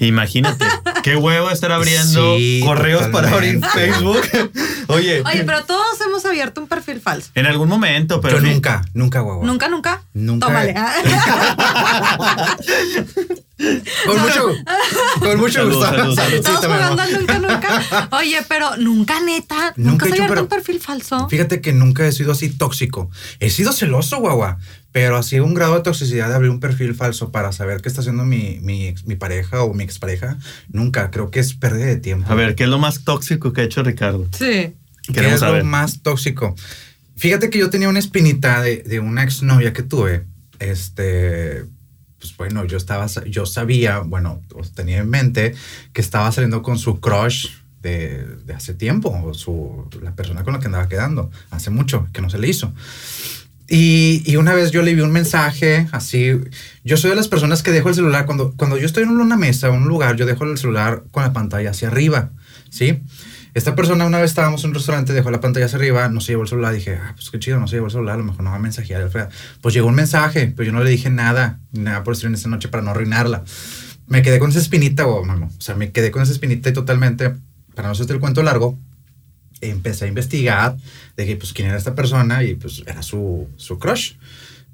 Imagínate, qué huevo estar abriendo correos para abrir Facebook. Oye. Oye, pero todos hemos abierto un perfil falso. En algún momento, pero. nunca, nunca, huevo. ¿Nunca, nunca? Nunca. Tómale. con mucho, con mucho gusto. Estamos jugando nunca, nunca. Oye, pero nunca, neta. Nunca, he abierto un perfil falso. Fíjate que nunca he sido así tóxico. He sido celoso, guagua. Pero así un grado de toxicidad de abrir un perfil falso para saber qué está haciendo mi, mi, mi pareja o mi expareja, nunca. Creo que es pérdida de tiempo. A ver, ¿qué es lo más tóxico que ha hecho Ricardo? Sí. ¿Qué es lo más tóxico? Fíjate que yo tenía una espinita de, de una exnovia que tuve. Este, pues bueno, yo estaba, yo sabía, bueno, tenía en mente que estaba saliendo con su crush de, de hace tiempo, su, la persona con la que andaba quedando, hace mucho, que no se le hizo. Y, y, una vez yo le vi un mensaje así. Yo soy de las personas que dejo el celular cuando, cuando yo estoy en una mesa en un lugar, yo dejo el celular con la pantalla hacia arriba, ¿sí? Esta persona una vez estábamos en un restaurante, dejó la pantalla hacia arriba, no se llevó el celular, dije, ah, pues qué chido, no se llevó el celular, a lo mejor no va a mensajear. Pues llegó un mensaje, pero yo no le dije nada, nada por estar en esa noche para no arruinarla. Me quedé con esa espinita, o sea, me quedé con esa espinita y totalmente, para no hacerte el cuento largo, empecé a investigar de que, pues, quién era esta persona y, pues, era su, su crush.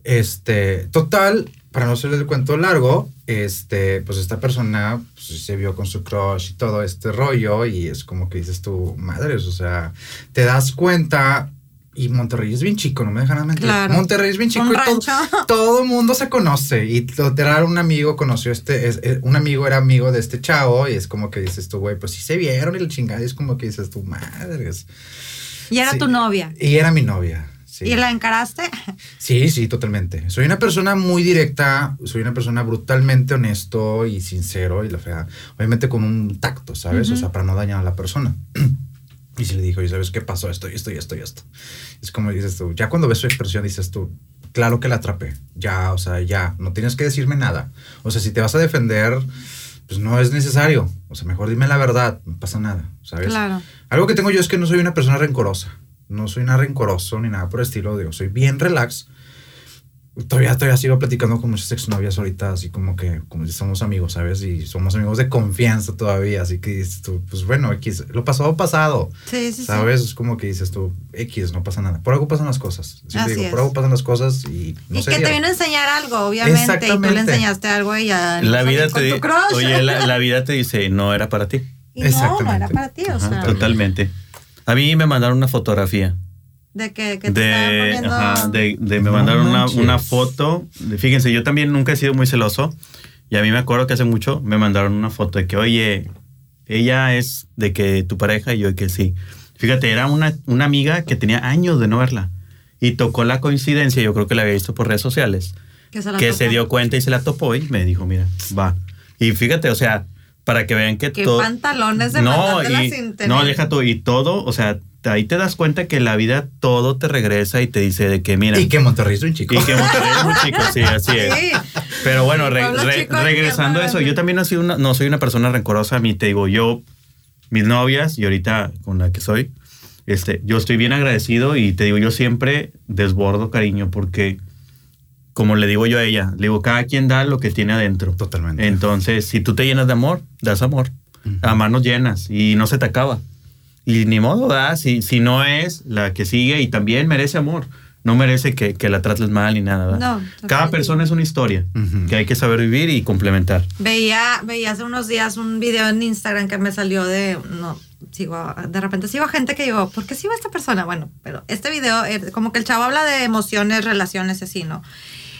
Este, total, para no hacerle el cuento largo, este, pues esta persona pues, se vio con su crush y todo este rollo y es como que dices tú, madres, o sea, te das cuenta y Monterrey es bien chico, no me dejan mentir. Monterrey es bien chico y todo, el mundo se conoce. Y literal, un amigo conoció este, es, un amigo era amigo de este chavo y es como que dices tú, güey, pues sí se vieron y el chingada es como que dices tú, madres. Y era tu novia. Y era mi novia. ¿Y la encaraste? Sí, sí, totalmente. Soy una persona muy directa, soy una persona brutalmente honesto y sincero y la fea, obviamente con un tacto, ¿sabes? O sea, para no dañar a la persona. y si le dijo, ¿y sabes qué pasó? Esto y esto y esto y esto. Es como dices tú, ya cuando ves su expresión dices tú, claro que la atrapé, ya, o sea, ya, no tienes que decirme nada. O sea, si te vas a defender, pues no es necesario. O sea, mejor dime la verdad, no pasa nada, ¿sabes? Claro. Algo que tengo yo es que no soy una persona rencorosa. No soy nada rencoroso ni nada por el estilo. Digo, soy bien relax. Todavía, todavía sigo platicando con muchas exnovias ahorita, así como que, como si somos amigos, ¿sabes? Y somos amigos de confianza todavía. Así que dices tú, pues bueno, X, lo pasado, pasado. Sí, sí, ¿Sabes? Es como que dices tú, X, no pasa nada. Por algo pasan las cosas. digo, por algo pasan las cosas y no Y que te vino a enseñar algo, obviamente. Y tú le enseñaste algo y ya. La vida te dice, oye, la, vida te dice, no era para ti. Exactamente. No, no era para ti, o sea. Totalmente. A mí me mandaron una fotografía. De que, te de, poniendo... ajá, de, de, me mandaron una, una, foto. De, fíjense, yo también nunca he sido muy celoso. Y a mí me acuerdo que hace mucho me mandaron una foto de que, oye, ella es de que tu pareja y yo que sí. Fíjate, era una, una amiga que tenía años de no verla. Y tocó la coincidencia, yo creo que la había visto por redes sociales, que se, que se dio cuenta y se la topó y me dijo, mira, va. Y fíjate, o sea, para que vean que todo... pantalones de no, y, No, deja todo. Y todo, o sea, ahí te das cuenta que la vida todo te regresa y te dice de que mira... Y que Monterrey es un chico. Y que Monterrey es muy chico, sí, así es. Pero bueno, regresando a eso, yo también no soy, una, no soy una persona rencorosa. A mí te digo, yo, mis novias y ahorita con la que soy, este, yo estoy bien agradecido y te digo, yo siempre desbordo cariño porque como le digo yo a ella, le digo, cada quien da lo que tiene adentro. Totalmente. Entonces, si tú te llenas de amor, das amor. A manos llenas y no se te acaba. Y ni modo, da Si, si no es la que sigue y también merece amor. No merece que, que la trates mal ni nada. No, Cada persona es una historia que hay que saber vivir y complementar. Veía, veía hace unos días un video en Instagram que me salió de, no, sigo, de repente sigo gente que digo, ¿por qué sigo a esta persona? Bueno, pero este video, eh, como que el chavo habla de emociones, relaciones, así, ¿no?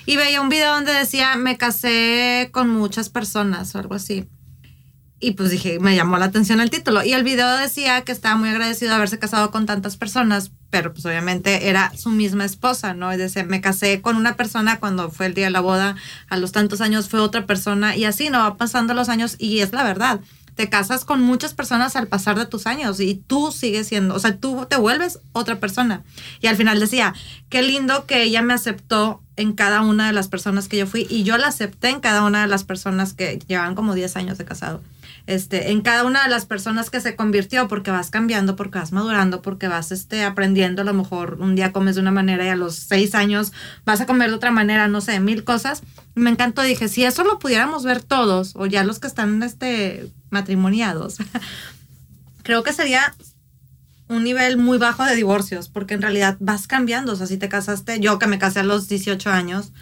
Y veía un video donde decía, me casé con muchas personas o algo así. Y pues dije, me llamó la atención el título. Y el video decía que estaba muy agradecido de haberse casado con tantas personas, pero pues obviamente era su misma esposa, ¿no? Es decir, me casé con una persona cuando fue el día de la boda, a los tantos años fue otra persona y así, ¿no? Va pasando los años y es la verdad te casas con muchas personas al pasar de tus años y tú sigues siendo, o sea, tú te vuelves otra persona. Y al final decía, qué lindo que ella me aceptó en cada una de las personas que yo fui y yo la acepté en cada una de las personas que llevan como 10 años de casado. Este, en cada una de las personas que se convirtió, porque vas cambiando, porque vas madurando, porque vas este, aprendiendo, a lo mejor un día comes de una manera y a los seis años vas a comer de otra manera, no sé, mil cosas. Me encantó, dije, si eso lo pudiéramos ver todos, o ya los que están este, matrimoniados, creo que sería un nivel muy bajo de divorcios, porque en realidad vas cambiando, o sea, si te casaste, yo que me casé a los 18 años,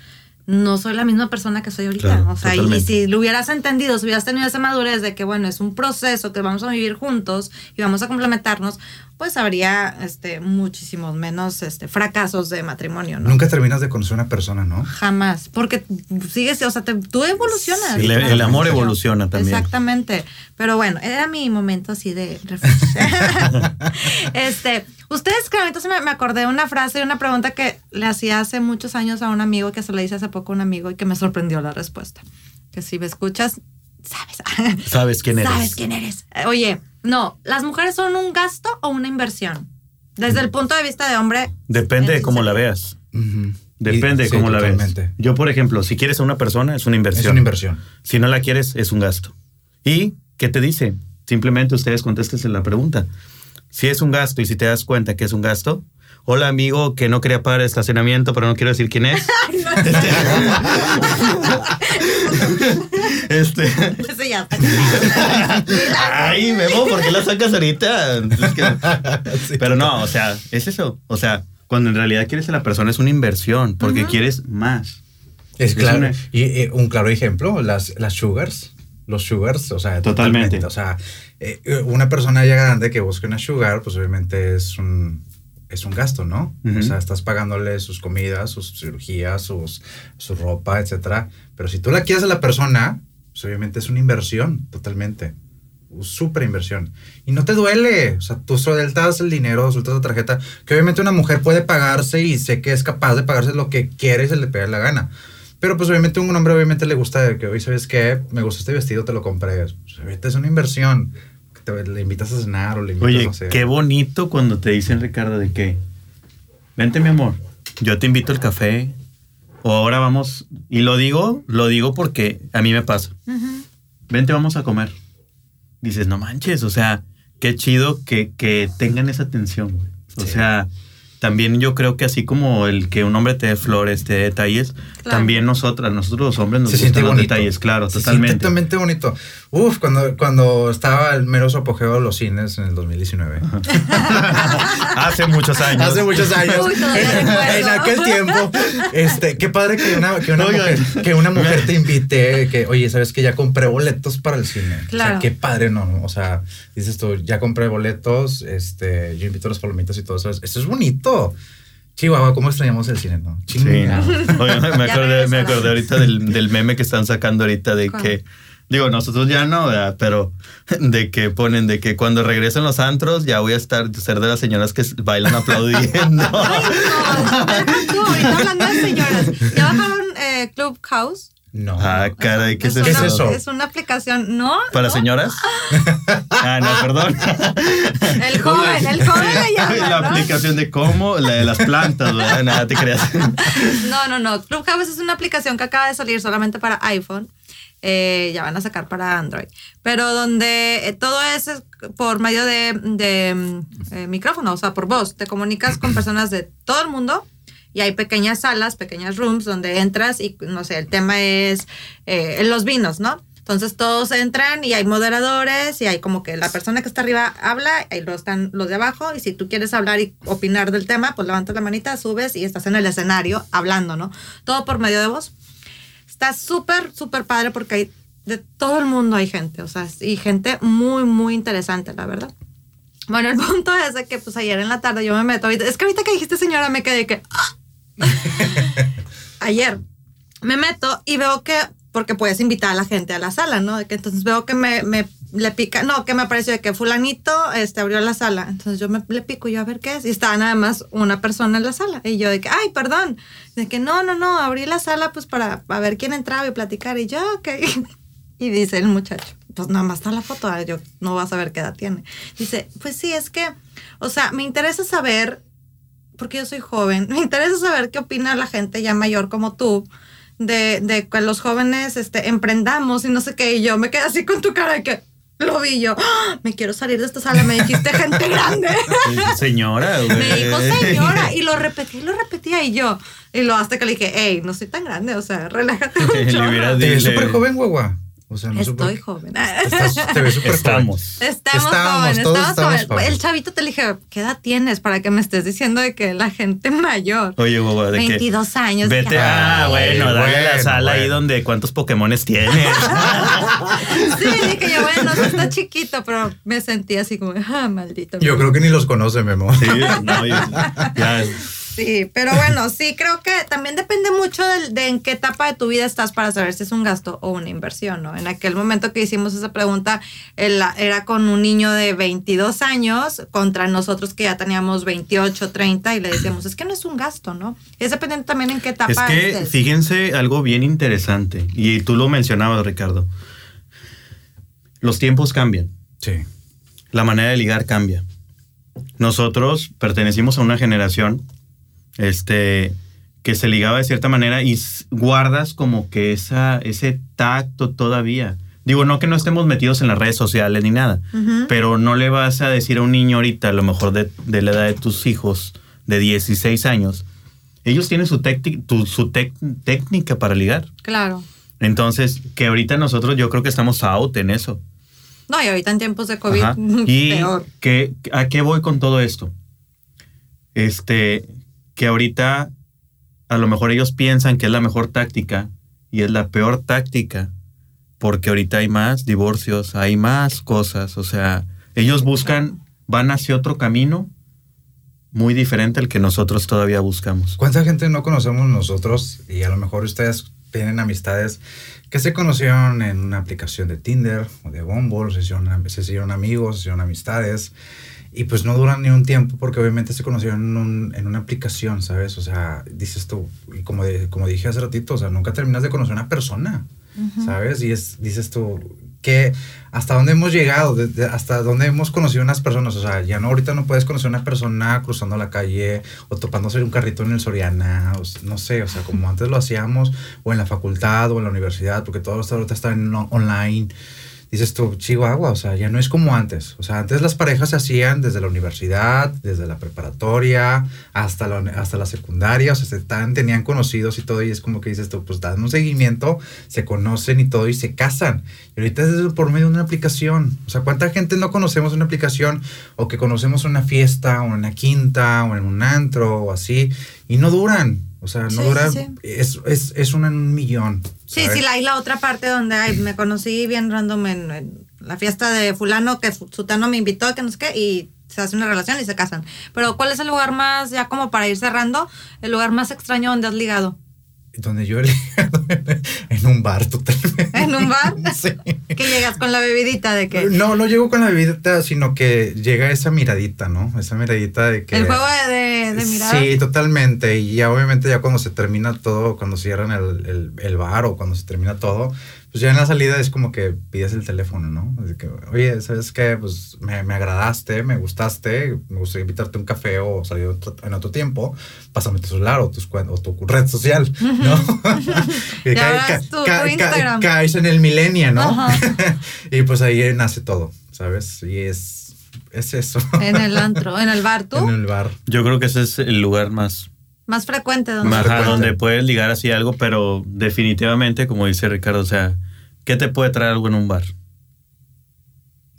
no soy la misma persona que soy ahorita. o sea, y, si lo hubieras entendido, si hubieras tenido esa madurez de que, bueno, es un proceso que vamos a vivir juntos y vamos a complementarnos, pues habría este, muchísimos menos este, fracasos de matrimonio, ¿no? Nunca terminas de conocer a una persona, ¿no? Jamás, porque sigues, o sea, tú evolucionas. el, amor evoluciona también. Exactamente. Pero bueno, era mi momento así de reflexión. este, ustedes, claro, entonces me, me acordé de una frase y una pregunta que le hacía hace muchos años a un amigo que se le hice hace poco a un amigo y que me sorprendió la respuesta. Que si me escuchas, sabes. Sabes quién eres. Sabes quién eres. Oye, no, ¿las mujeres son un gasto o una inversión? Desde el punto de vista de hombre. Depende de cómo la veas. Depende de cómo la veas. Yo, por ejemplo, si quieres a una persona, es una inversión. Es una inversión. Si no la quieres, es un gasto. ¿Y qué te dice? Simplemente ustedes contéstense la pregunta. si es un gasto y si te das cuenta que es un gasto, hola amigo que no quería pagar el estacionamiento, pero no quiero decir quién es. este, Ese ya. Ay, Memo, ¿por qué la sacas ahorita? Es que- Pero no, o sea, es eso. O sea, cuando en realidad quieres a la persona es una inversión, porque quieres más. Es Es claro. una- Y eh, un claro ejemplo, las, las sugars. Los sugars, o sea, Totalmente. totalmente. O sea, eh, una persona ya grande que busque una sugar, pues obviamente es un, es un gasto, ¿no? Ujú. O sea, estás pagándole sus comidas, sus cirugías, sus, su ropa, etcétera. Pero si tú la quieres a la persona, pues obviamente es una inversión, totalmente. Súper inversión. Y no te duele. O sea, tú sueltas el dinero, sueltas la tarjeta, que obviamente una mujer puede pagarse y sé que es capaz de pagarse lo que quiere y se le pega la gana. Pero pues obviamente a un hombre obviamente le gusta que hoy, ¿sabes qué? Me gusta este vestido, te lo compré. Pues, obviamente es una inversión. Te- le invitas a cenar o le invitas Oye, no sé. qué bonito cuando te dicen, Ricardo, de que, vente mi amor, yo te invito al café, o ahora vamos, y lo digo, lo digo porque a mí me pasa. Ujú. Vente, vamos a comer. Dices, no manches, o sea, qué chido que, que tengan esa atención. güey. O Sí. sea, también yo creo que así como el que un hombre te dé flores, te dé detalles, Claro. también nosotras, nosotros los hombres nos se gustan siente los bonito. detalles, claro, Se totalmente. totalmente bonito. Uf, cuando, cuando estaba el mero apogeo de los cines en el 2019. Hace muchos años. Hace muchos años. Uy, en, aquel tiempo. Este, qué padre que una, que una, mujer, que una mujer te invite, que, oye, ¿sabes que ya compré boletos para el cine? O Claro. sea, qué padre, ¿no? O sea, dices tú, ya compré boletos, este, yo invito a las palomitas y todo eso. Esto es bonito. Chihuahua, ¿cómo extrañamos el cine, no? Sí, Chinga. no. Oye, me acordé, me acordé ahorita del, del meme que están sacando ahorita de ¿Cuál? que, digo, nosotros ya no, ¿verdad? pero de que ponen de que cuando regresen los antros ya voy a estar ser de las señoras que bailan aplaudiendo. Ay, no, tú, ahorita hablando de señoras. ¿Ya bajaron eh, Clubhouse? No. ah, caray, ¿qué es, ¿Qué es eso? eso? Es una aplicación, ¿no? ¿Para ¿no? señoras? Ah, no, perdón. El joven, el joven le llama, La ¿no? aplicación de cómo, la de las plantas, ¿verdad? Nada, te creas. No, no, no. Clubhouse es una aplicación que acaba de salir solamente para iPhone. Eh, ya van a sacar para Android. Pero donde eh, todo es es por medio de, de, mm, eh, micrófono, o sea, por voz. Te comunicas con personas de todo el mundo y hay pequeñas salas, pequeñas rooms donde entras y, no sé, el tema es eh, los vinos, ¿no? Entonces todos entran y hay moderadores y hay como que la persona que está arriba habla y luego están los de abajo y si tú quieres hablar y opinar del tema, pues levantas la manita, subes y estás en el escenario hablando, ¿no? Todo por medio de voz. Está súper, súper padre porque hay de todo el mundo hay gente, o sea, y gente muy, muy interesante, la verdad. Bueno, el punto es de que pues ayer en la tarde yo me meto, es que ahorita que dijiste señora me quedé que... ¡ah! ayer me meto y veo que, porque puedes invitar a la gente a la sala, ¿no? Que entonces veo que me, le pica, no, que me apareció de que fulanito este, abrió la sala. Entonces yo me le pico yo a ver qué es. Y estaba nada más una persona en la sala. Y yo de que, ay, perdón. De que no, no, no, abrí la sala pues para, para ver quién entraba y platicar. Y yo, ok. Y dice el muchacho, pues nada más está la foto, ah, yo no vas a saber qué edad tiene. Dice, pues sí, es que, o sea, me interesa saber, porque yo soy joven, me interesa saber qué opina la gente ya mayor como tú, de, de que los jóvenes este, emprendamos y no sé qué. Y yo me quedé así con tu cara de que lo vi yo, ¡Ah! me quiero salir de esta sala, me dijiste gente grande. Señora, güey. Me dijo señora y lo repetí lo repetía y yo. Y lo hasta que le dije, hey, no soy tan grande, o sea, relájate un Le chorro". hubieras Te ves Dile. súper joven, guagua. O sea, no sé por Estoy joven. Estás- te ves súper joven. Estamos. Estamos, Estamos, jóvenes, todos estamos estamos jóvenes. jóvenes. El chavito te le dije, ¿qué edad tienes para que me estés diciendo de que la gente mayor? Oye, guagua, de que 22 años. Vete, ah, Ay, bueno, dale a la bueno, sala ahí bueno. donde cuántos Pokémones tienes. Sí, dije yo, bueno, está chiquito, pero me sentí así como, ah, maldito. Yo creo que ni los conoce, Memo. Sí, no, yo- ya, Sí, pero bueno, sí, creo que también depende mucho del- de, en qué etapa de tu vida estás para saber si es un gasto o una inversión, ¿no? En aquel momento que hicimos esa pregunta, el- era con un niño de 22 años contra nosotros que ya teníamos 28, 30 y le decíamos, es que no es un gasto, ¿no? Es dependiendo también en qué etapa Es que estés. fíjense algo bien interesante, y tú lo mencionabas, Ricardo. Los tiempos cambian, Sí. la manera de ligar cambia. Nosotros pertenecimos a una generación este, que se ligaba de cierta manera y guardas como que esa, ese tacto todavía. Digo, no que no estemos metidos en las redes sociales ni nada, pero no le vas a decir a un niño ahorita, a lo mejor de, de la edad de tus hijos, de 16 años, ellos tienen su, tu- su técnica para ligar. Claro. Entonces, que ahorita nosotros yo creo que estamos out en eso. No, y ahorita en tiempos de COVID, Ajá. Y peor. que, ¿a qué voy con todo esto? Este, que ahorita a lo mejor ellos piensan que es la mejor táctica y es la peor táctica porque ahorita hay más divorcios, hay más cosas, o sea, ellos buscan, van hacia otro camino muy diferente al que nosotros todavía buscamos. ¿Cuánta gente no conocemos nosotros? Y a lo mejor ustedes tienen amistades que se conocieron en una aplicación de Tinder o de Bumble, se hicieron, se hicieron amigos, se hicieron amistades. Y pues no duran ni un tiempo porque obviamente se conocieron en, un- en una aplicación, ¿sabes? O sea, dices tú, y como, de- como dije hace ratito, o sea, nunca terminas de conocer a una persona, ¿sabes? Y es, dices tú, que hasta dónde hemos llegado, De- de- hasta dónde hemos conocido unas personas, o sea, ya no, ahorita no puedes conocer a una persona cruzando la calle o topándose un carrito en el Soriana, o no sé, o sea, como antes lo hacíamos, o en la facultad o en la universidad, porque todo esto ahorita está en online dices tú, Chihuahua, o sea, ya no es como antes. O sea, antes las parejas se hacían desde la universidad, desde la preparatoria, hasta la, hasta la secundaria, o sea, se tenían conocidos y todo, y es como que dices tú, pues dan un seguimiento, se conocen y todo, y se casan. Y ahorita es por medio de una aplicación. O sea, ¿cuánta gente no conocemos una aplicación o que conocemos una fiesta o una quinta o en un antro o así, y no duran? O sea, no Sí, duran, sí, sí. Es, es, es una en un millón. Sí, ¿sabes? sí, la, hay la otra parte donde ay, me conocí bien random en, en la fiesta de fulano que sutano me invitó, que no sé qué, y se hace una relación y se casan. Pero ¿cuál es el lugar más, ya como para ir cerrando, el lugar más extraño donde has ligado? Donde yo he ligado en un bar totalmente. ¿En un bar? Sí. Que llegas con la bebidita de que... No, no llego con la bebida, sino que llega esa miradita, ¿no? Esa miradita de que... El juego de, de, miradas. Sí, totalmente. Y ya obviamente ya cuando se termina todo, cuando cierran el, el, el bar o cuando se termina todo, pues ya en la salida es como que pides el teléfono, ¿no? Así que, oye, ¿sabes qué? Pues me, me agradaste, me gustaste, me gustaría invitarte a un café o salir otro- en otro tiempo, pásame tu celular o, tus, o tu red social, ¿no? Y ca- tu ca- Instagram. caes en el milenio, ¿no? Y pues ahí nace todo, ¿sabes? Y es, es eso. En el antro, en el bar, ¿tú? en el bar. Yo creo que ese es el lugar más, Más frecuente donde... más frecuente. donde puedes ligar así algo, pero definitivamente, como dice Ricardo, o sea, ¿qué te puede traer algo en un bar?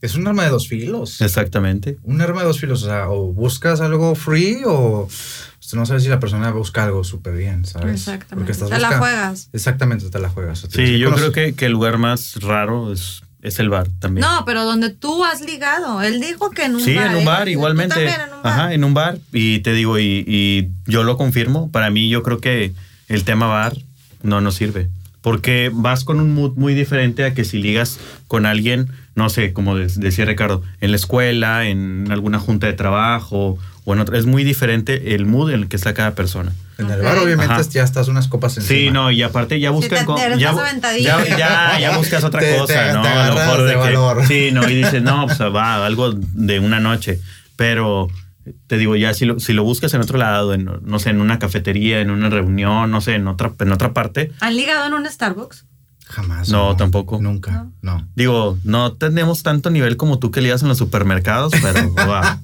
Es un arma de dos filos. Exactamente. Un arma de dos filos, o sea, o buscas algo free o pues, no sabes si la persona busca algo súper bien, ¿sabes? Exactamente. estás Te la juegas. Exactamente, te la juegas. O Sí, yo creo que, que el lugar más raro es, es el bar también. No, pero donde tú has ligado. Él dijo que en un Sí, bar. en un ¿eh? bar Tú igualmente. también en un bar. Ajá, en un bar. Y te digo, y, y yo lo confirmo, para mí yo creo que el tema bar no nos sirve. Porque vas con un mood muy diferente a que si ligas con alguien, no sé, como de- decía Ricardo, en la escuela, en alguna junta de trabajo o en otra. Es muy diferente el mood en el que está cada persona. En el bar, obviamente, Ajá. ya estás unas copas encima. Sí, no, y aparte ya buscan... te- ya, ya, ya, ya buscas otra Te- cosa, te- ¿no? te a lo mejor de de que... valor. Sí, no, y dices, no, pues va, algo de una noche. Pero te digo, ya si lo, si lo buscas en otro lado, en, no sé, en una cafetería, en una reunión, no sé, en otra, en otra parte, ¿Han ligado en un Starbucks? Jamás. No, tampoco. Nunca, no. digo, no tenemos tanto nivel como tú que ligas en los supermercados, pero va.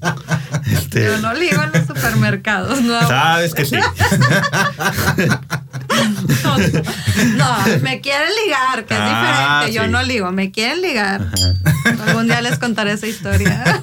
Este, Yo no ligo en los supermercados, no. Sabes que sí. No, no, me quieren ligar, que es Ah, diferente. Yo sí. no ligo, me quieren ligar. Algún día les contaré esa historia.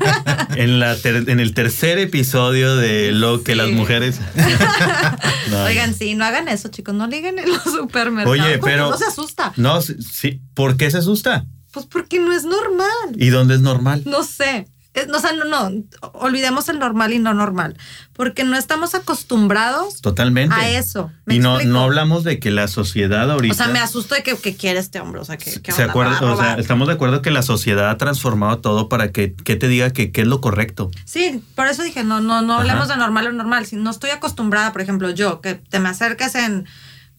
En, la ter- en el tercer episodio de lo que Sí. las mujeres. No, Oigan, sí, no hagan eso, chicos, no liguen en los supermercados. Oye, pero- uno se asusta. No, sí. ¿Por qué se asusta? Pues porque no es normal. ¿Y dónde es normal? No sé. Es- O sea, no, no, olvidemos el normal y no normal. Porque no estamos acostumbrados Totalmente. a eso. ¿Me Y no, explico? no hablamos de que la sociedad ahorita. O sea, me asusto de que, que quiere este hombre. O sea, que, que se acuerda, o sea, estamos de acuerdo que la sociedad ha transformado todo para que, que te diga que qué es lo correcto. Sí, por eso dije, no, no, no Ajá. hablemos de normal o normal. Si no estoy acostumbrada, por ejemplo, yo, que te me acerques en,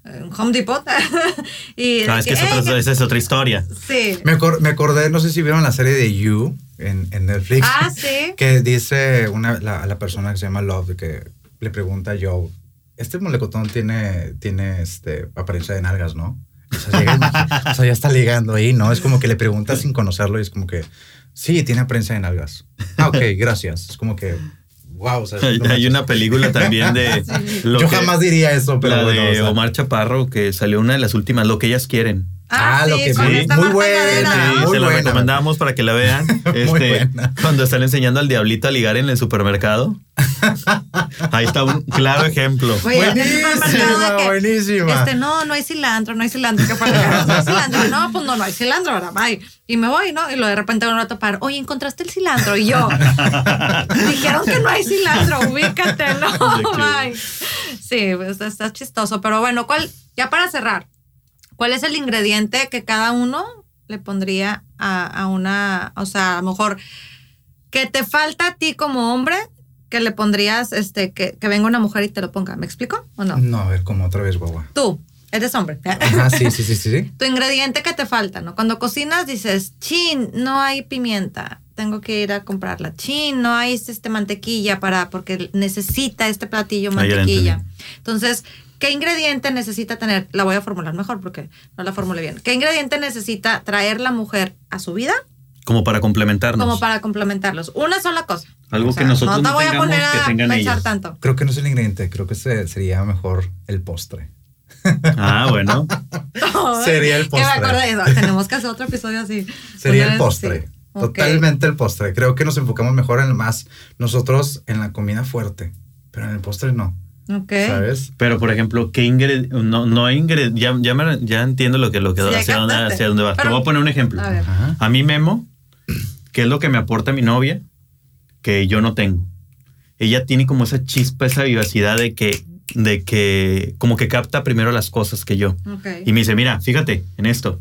en Home Depot y No, de es que es "Ey, otra- esa es otra historia. Sí. Me, acor- me acordé, no sé si vieron la serie de You en, en Netflix. Ah, sí. Que dice una, la, la persona que se llama Love, que le pregunta a Joe, este molecotón tiene, tiene este, apariencia de nalgas, ¿no? O sea, llega- o sea, ya está ligando ahí, ¿no? Es como que le preguntas sin conocerlo y es como que, sí, tiene prensa en algas. Ah, ok, gracias. Es como que, wow. O sea, Hay, una película también de... lo Yo que- jamás diría eso, pero la bueno. de o sea, Omar Chaparro, que salió una de las últimas, Lo que ellas quieren. Ah, Ah, lo sí, que con sí. esta Muy buena, se la buena. recomendamos para que la vean. Este, buena. Cuando están enseñando al diablito a ligar en el supermercado. Ahí está un claro ejemplo. Oye, que, buenísima. Este, no, no hay cilantro, no hay cilantro. ¿Qué fue? No hay cilantro. No, pues no, no hay cilantro, ¿verdad? Bye. Y me voy, ¿no? Y lo de repente me voy a topar. Oye, ¿encontraste el cilantro? Y yo, dijeron que no hay cilantro, ubícate, no, que- bye. Sí, pues, está chistoso. Pero bueno, ¿cuál? Ya para cerrar, ¿cuál es el ingrediente que cada uno le pondría a, a una, o sea, a lo mejor que te falta a ti como hombre, que le pondrías, este, que, que venga una mujer y te lo ponga? ¿Me explico o no? No, a ver, como otra vez, guagua. Tú, eres hombre. Ajá, sí, sí, sí, sí. sí. tu ingrediente que te falta, ¿no? Cuando cocinas dices, chin, no hay pimienta, tengo que ir a comprarla. Chin, no hay este mantequilla para, porque necesita este platillo Ah, mantequilla. Entonces, ¿qué ingrediente necesita tener? La voy a formular mejor porque no la formulé bien. ¿Qué ingrediente necesita traer la mujer a su vida Como para complementarnos. como para complementarlos? Una sola cosa. Algo O sea, que nosotros no te no voy a poner a pensar ellas. tanto. Creo que no es el ingrediente, creo que se- sería mejor el postre. Ah, bueno. Sería el Que me postre. acordé de eso. Tenemos que hacer otro episodio así. Sería el postre. sí. Totalmente el postre. Creo que nos enfocamos mejor en más nosotros en la comida fuerte, pero en el postre no. Ok. ¿Sabes? Pero, por ejemplo, ¿qué ingrediente? No, no hay ingrediente. Ya, ya, me- ya entiendo lo que, lo que Sí, hacia, dónde, hacia dónde vas. Te voy a poner un ejemplo. A ver. A mí, Memo, ¿qué es lo que me aporta mi novia? Que yo no tengo. Ella tiene como esa chispa, esa vivacidad de que, de que, como que capta primero las cosas que yo. Ok. Y me dice, mira, fíjate en esto.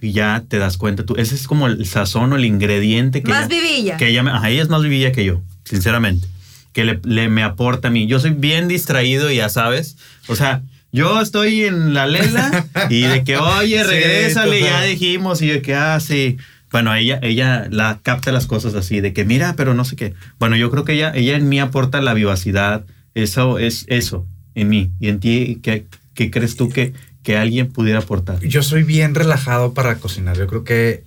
Y ya te das cuenta tú. Ese es como el sazón o el ingrediente que Más ella, vivilla. que ella, ajá, ella es más vivilla que yo, sinceramente. Que le, le- me aporta a mí. Yo soy bien distraído, ya sabes. O sea, yo estoy en la lela y de que, oye, Sí, regrésale, ya total. dijimos. Y de que, ah, sí. Bueno, ella, ella la capta las cosas así, de que mira, pero no sé qué. Bueno, yo creo que ella, ella en mí aporta la vivacidad. Eso es eso, en mí. Y en ti, ¿qué, qué crees tú que, que alguien pudiera aportar? Yo soy bien relajado para cocinar. Yo creo que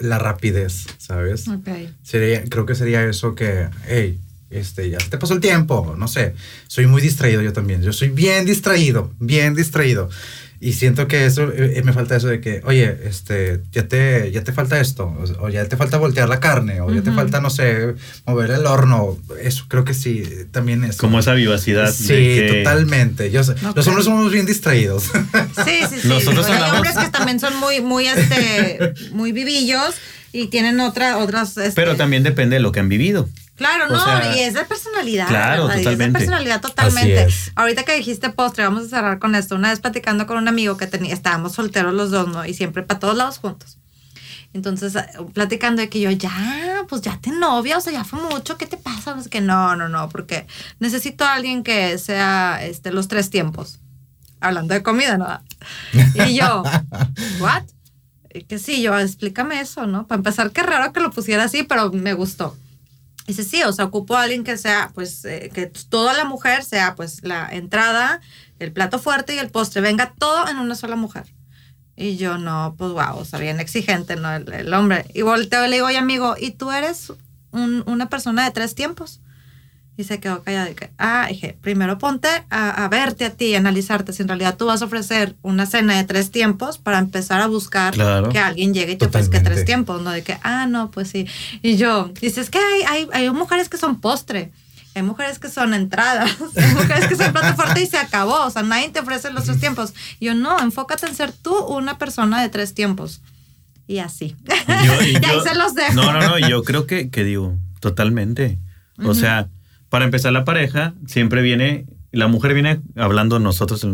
la rapidez, ¿sabes? Ok. Sería, creo que sería eso que, hey, este, ya te pasó el tiempo, no sé. Soy muy distraído yo también. Yo soy bien distraído, bien distraído. Y siento que eso, eh, me falta eso de que, oye, este, ya te, ya te falta esto, o, o ya te falta voltear la carne, o ya te falta, no sé, mover el horno. Eso creo que sí, también es. Como esa vivacidad. Sí, de que- totalmente. Yo sé- Ok. Los hombres somos bien distraídos. Sí, sí, sí. Nosotros Hay hablamos- hombres que también son muy, muy, este, muy vivillos y tienen otra, otras. este, Pero también depende de lo que han vivido. Claro, o no, sea, y es de personalidad. claro, ¿verdad? Y totalmente. Es de personalidad totalmente. Ahorita que dijiste postre, vamos a cerrar con esto. Una vez platicando con un amigo que tenía, estábamos solteros los dos, ¿no? Y siempre para todos lados juntos. Entonces, eh, platicando de que yo, ya, pues ya te novia, o sea, ya fue mucho, ¿qué te pasa? Sé qué, no, no, no, porque necesito a alguien que sea este, los tres tiempos. Hablando de comida, ¿no? Y yo, ¿what? Que sí, yo, explícame eso, ¿no? Para empezar, qué raro que lo pusiera así, pero me gustó. Dice, sí, o sea, ocupo a alguien que sea, pues, eh, que toda la mujer sea, pues, la entrada, el plato fuerte y el postre, venga todo en una sola mujer. Y yo, no, pues, wow, o sea, bien exigente, ¿no? El, hombre. Y volteo y le digo, oye, amigo, ¿y tú eres un- una persona de tres tiempos? Y se quedó callado. Y que, ah, dije, primero ponte a, a verte a ti y analizarte si en realidad tú vas a ofrecer una cena de tres tiempos para empezar a buscar Claro. que alguien llegue y te ofrezca tres tiempos, ¿no? De que, ah, no, pues sí. Y yo, dices que hay, hay, hay mujeres que son postre. Hay mujeres que son entradas, hay mujeres que son plato fuerte y se acabó. O sea, nadie te ofrece los tres tiempos. Y yo, no, enfócate en ser tú una persona de tres tiempos. Y así. Yo- y y ahí yo- se los dejo. No, no, no, yo creo que, que digo, totalmente. O sea, para empezar la pareja, siempre viene, la mujer viene hablando nosotros,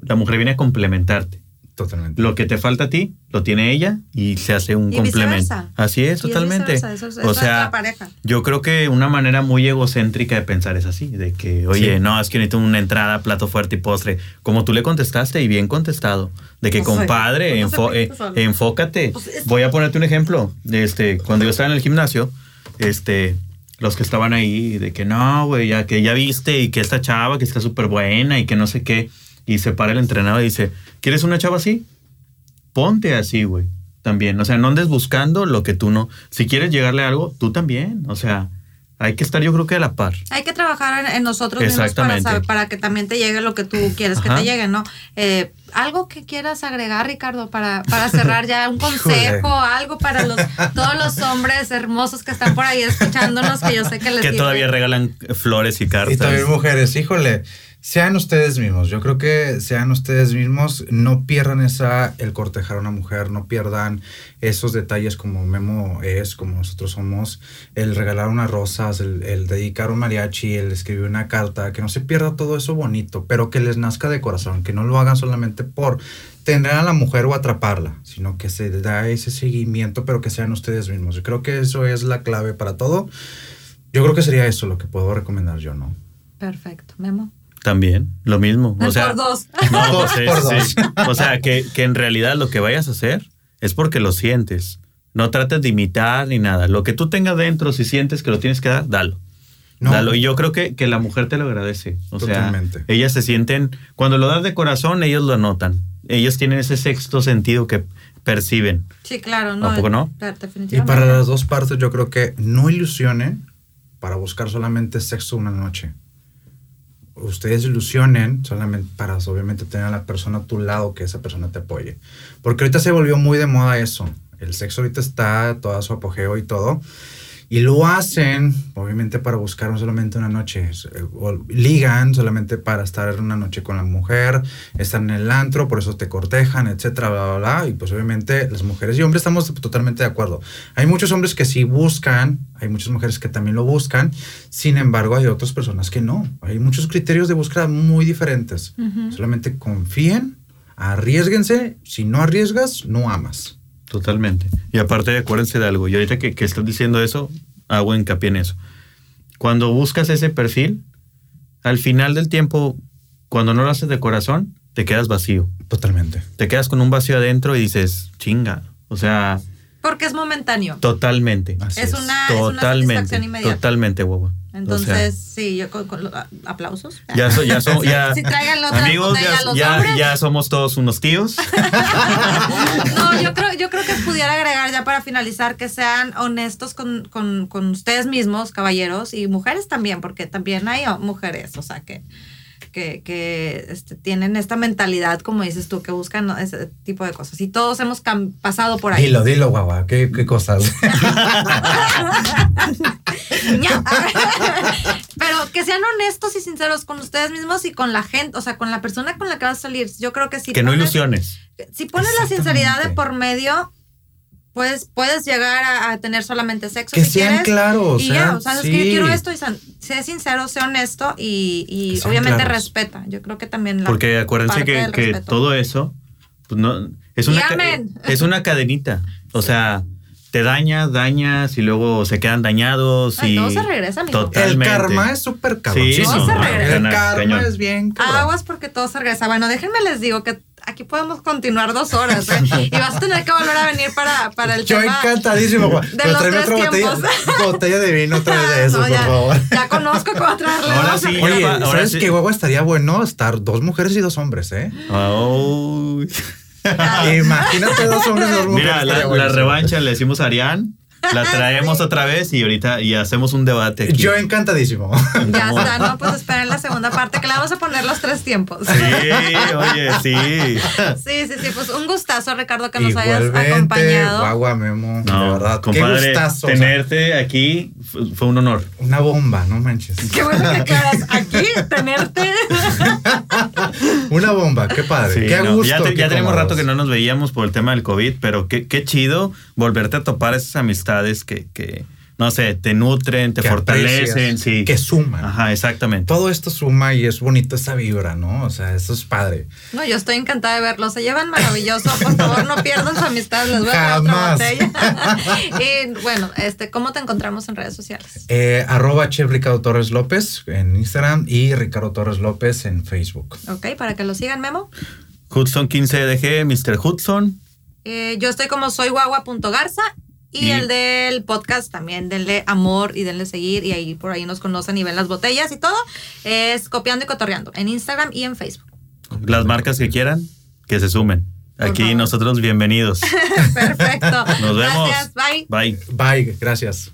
la mujer viene a complementarte. Totalmente. Lo que te falta a ti, lo tiene ella y se hace un Y complemento. viceversa. Así es, Y es totalmente. viceversa, eso es- eso o es sea, la pareja. yo creo que una manera muy egocéntrica de pensar es así, de que, oye, Sí. no, es que necesito una entrada, plato fuerte y postre. Como tú le contestaste y bien contestado, de que No sé. compadre, No se enfo- eh, enfócate. Pues es- Voy a ponerte un ejemplo. Este, cuando yo estaba en el gimnasio, este, los que estaban ahí, de que no, güey, ya que ya viste y que esta chava que está súper buena y que no sé qué. Y se para el entrenador y dice, ¿quieres una chava así? ponte así, güey. También. O sea, no andes buscando lo que tú no. Si quieres llegarle a algo, tú también. O sea, hay que estar, yo creo que a la par. Hay que trabajar en, en nosotros mismos para, saber- para que también te llegue lo que tú quieres que te llegue, ¿no? Eh, algo que quieras agregar, Ricardo, para, para cerrar ya un consejo, algo para los todos los hombres hermosos que están por ahí escuchándonos, que yo sé que les Que sirve. todavía regalan flores y cartas. Y también mujeres, híjole, sean ustedes mismos. Yo creo que sean ustedes mismos, no pierdan esa, el cortejar a una mujer, no pierdan esos detalles como Memo es, como nosotros somos, el regalar unas rosas, el, el dedicar un mariachi, el escribir una carta, que no se pierda todo eso bonito, pero que les nazca de corazón, que no lo hagan solamente por tener a la mujer o atraparla, sino que se da ese seguimiento, pero que sean ustedes mismos. Yo creo que eso es la clave para todo. Yo creo que sería eso lo que puedo recomendar yo, ¿no? Perfecto, Memo. También, lo mismo. O sea, por dos. No, pues, por dos. sí. O sea, que, que en realidad lo que vayas a hacer es porque lo sientes. No trates de imitar ni nada. Lo que tú tengas dentro, si sientes que lo tienes que dar, dalo. No. Dalo. Y yo creo que, que la mujer te lo agradece. O Totalmente. sea, ellas se sienten, cuando lo das de corazón, ellos lo notan. Ellos tienen ese sexto sentido que perciben. Sí, claro, no. ¿A poco no? Y para las dos partes yo creo que no ilusionen para buscar solamente sexo una noche. Ustedes ilusionen solamente para obviamente tener a la persona a tu lado, que esa persona te apoye. Porque ahorita se volvió muy de moda eso. El sexo ahorita está a todo su apogeo y todo. Y lo hacen, obviamente, para buscar no solamente una noche. eh, o ligan solamente para estar una noche con la mujer, están en el antro, por eso te cortejan, etcétera, bla, bla, bla. Y pues, obviamente, las mujeres y hombres estamos totalmente de acuerdo. Hay muchos hombres que sí buscan, hay muchas mujeres que también lo buscan. Sin embargo, hay otras personas que no. Hay muchos criterios de búsqueda muy diferentes. Solamente confíen, arriesguense. Si no arriesgas, no amas. Totalmente. Y aparte, acuérdense de algo. Y ahorita que, que estás diciendo eso, hago hincapié en eso. Cuando buscas ese perfil, al final del tiempo, cuando no lo haces de corazón, te quedas vacío. Totalmente. Te quedas con un vacío adentro y dices, chinga. O sea, Porque es momentáneo. totalmente. Así Es es. una, es una totalmente. satisfacción inmediata. Totalmente, guagua. Entonces, O sea, sí, yo con, con- aplausos. ya, so- ya, so- ya- Sí, tráiganle otra amigos, ya, a los ya- ya somos todos unos tíos. No, yo creo, yo creo que pudiera agregar ya para finalizar que sean honestos con, con, con ustedes mismos, caballeros, y mujeres también, porque también hay mujeres, o sea, que, que, que este, tienen esta mentalidad, como dices tú, que buscan ese tipo de cosas. Y todos hemos pasado por ahí. Dilo, dilo, guagua. ¿Qué, qué cosas? Pero que sean honestos y sinceros con ustedes mismos y con la gente, o sea, con la persona con la que vas a salir. Yo creo que sí. que no ilusiones. si pones la sinceridad de por medio, pues puedes llegar a, a tener solamente sexo Que si sean quieres. claros, Y sean- ya, o sea, es que yo sí. quiero esto y san- sé sincero, sé honesto y, y obviamente claros. respeta. Yo creo que también la Porque acuérdense parte que, del que todo eso pues no, es, una, amén. es una cadenita. O sea, te dañas, dañas y luego se quedan dañados. Ay, y todo se regresa, mijo. El Totalmente. karma es súper cabrón. Sí, no, se regresa. El karma cañón. es bien cabrón. Aguas porque todo se regresa. Bueno, déjenme les digo que aquí podemos continuar dos horas ¿eh? y vas a tener que volver a venir para, para el Yo tema. encantadísimo, de los tres otra botella, tiempos. botella de vino otra vez de eso, No, por ya, favor. Ya conozco cómo traerle. Ahora sí. Oye, Ya ahora ¿sabes sí. qué, guagua? Estaría bueno estar dos mujeres y dos hombres, ¿eh? Ay. Imagínate dos hombres y dos mujeres. Mira, la, la revancha le decimos a Arián, la traemos otra vez y ahorita y hacemos un debate. Aquí. Yo encantadísimo. Ya está, ¿no? Pues esperen la segunda parte que le vamos a poner los tres tiempos. Sí, oye, sí. Sí, sí, sí. Pues un gustazo, Ricardo, que nos hayas acompañado. guagua, Memo. de No, verdad. compadre, qué gustazo. o sea, tenerte aquí fue un honor. una bomba, no manches. Qué bueno que quedas aquí, tenerte. Una bomba, qué padre. Sí, qué no, gusto. ya te- ya tenemos rato que no nos veíamos por el tema del COVID, pero qué, qué chido volverte a topar esas amistades que, que, no sé, te nutren, te Que fortalecen, aprecias, sí. Que suman. Ajá, exactamente. Todo esto suma y es bonito esa vibra, ¿no? O sea, eso es padre. No, yo estoy encantada de verlos. Se llevan maravilloso. Por favor, no pierdan su amistad. Les voy a traer otra Jamás. botella. y bueno, este, ¿cómo te encontramos en redes sociales? Eh, arroba chef Ricardo Torres López en Instagram y Ricardo Torres López en Facebook. Ok, para que lo sigan, Memo. Hudson 15DG, Mr. Hudson. Eh, yo estoy como soy guagua.garza y, Y- el del podcast también, denle amor y denle seguir y ahí por ahí nos conocen y ven las botellas y todo. Es copiando y cotorreando en Instagram y en Facebook. Las marcas que quieran, que se sumen. Aquí favor. nosotros bienvenidos. Perfecto. Nos vemos. Gracias, bye. Bye. Bye, gracias.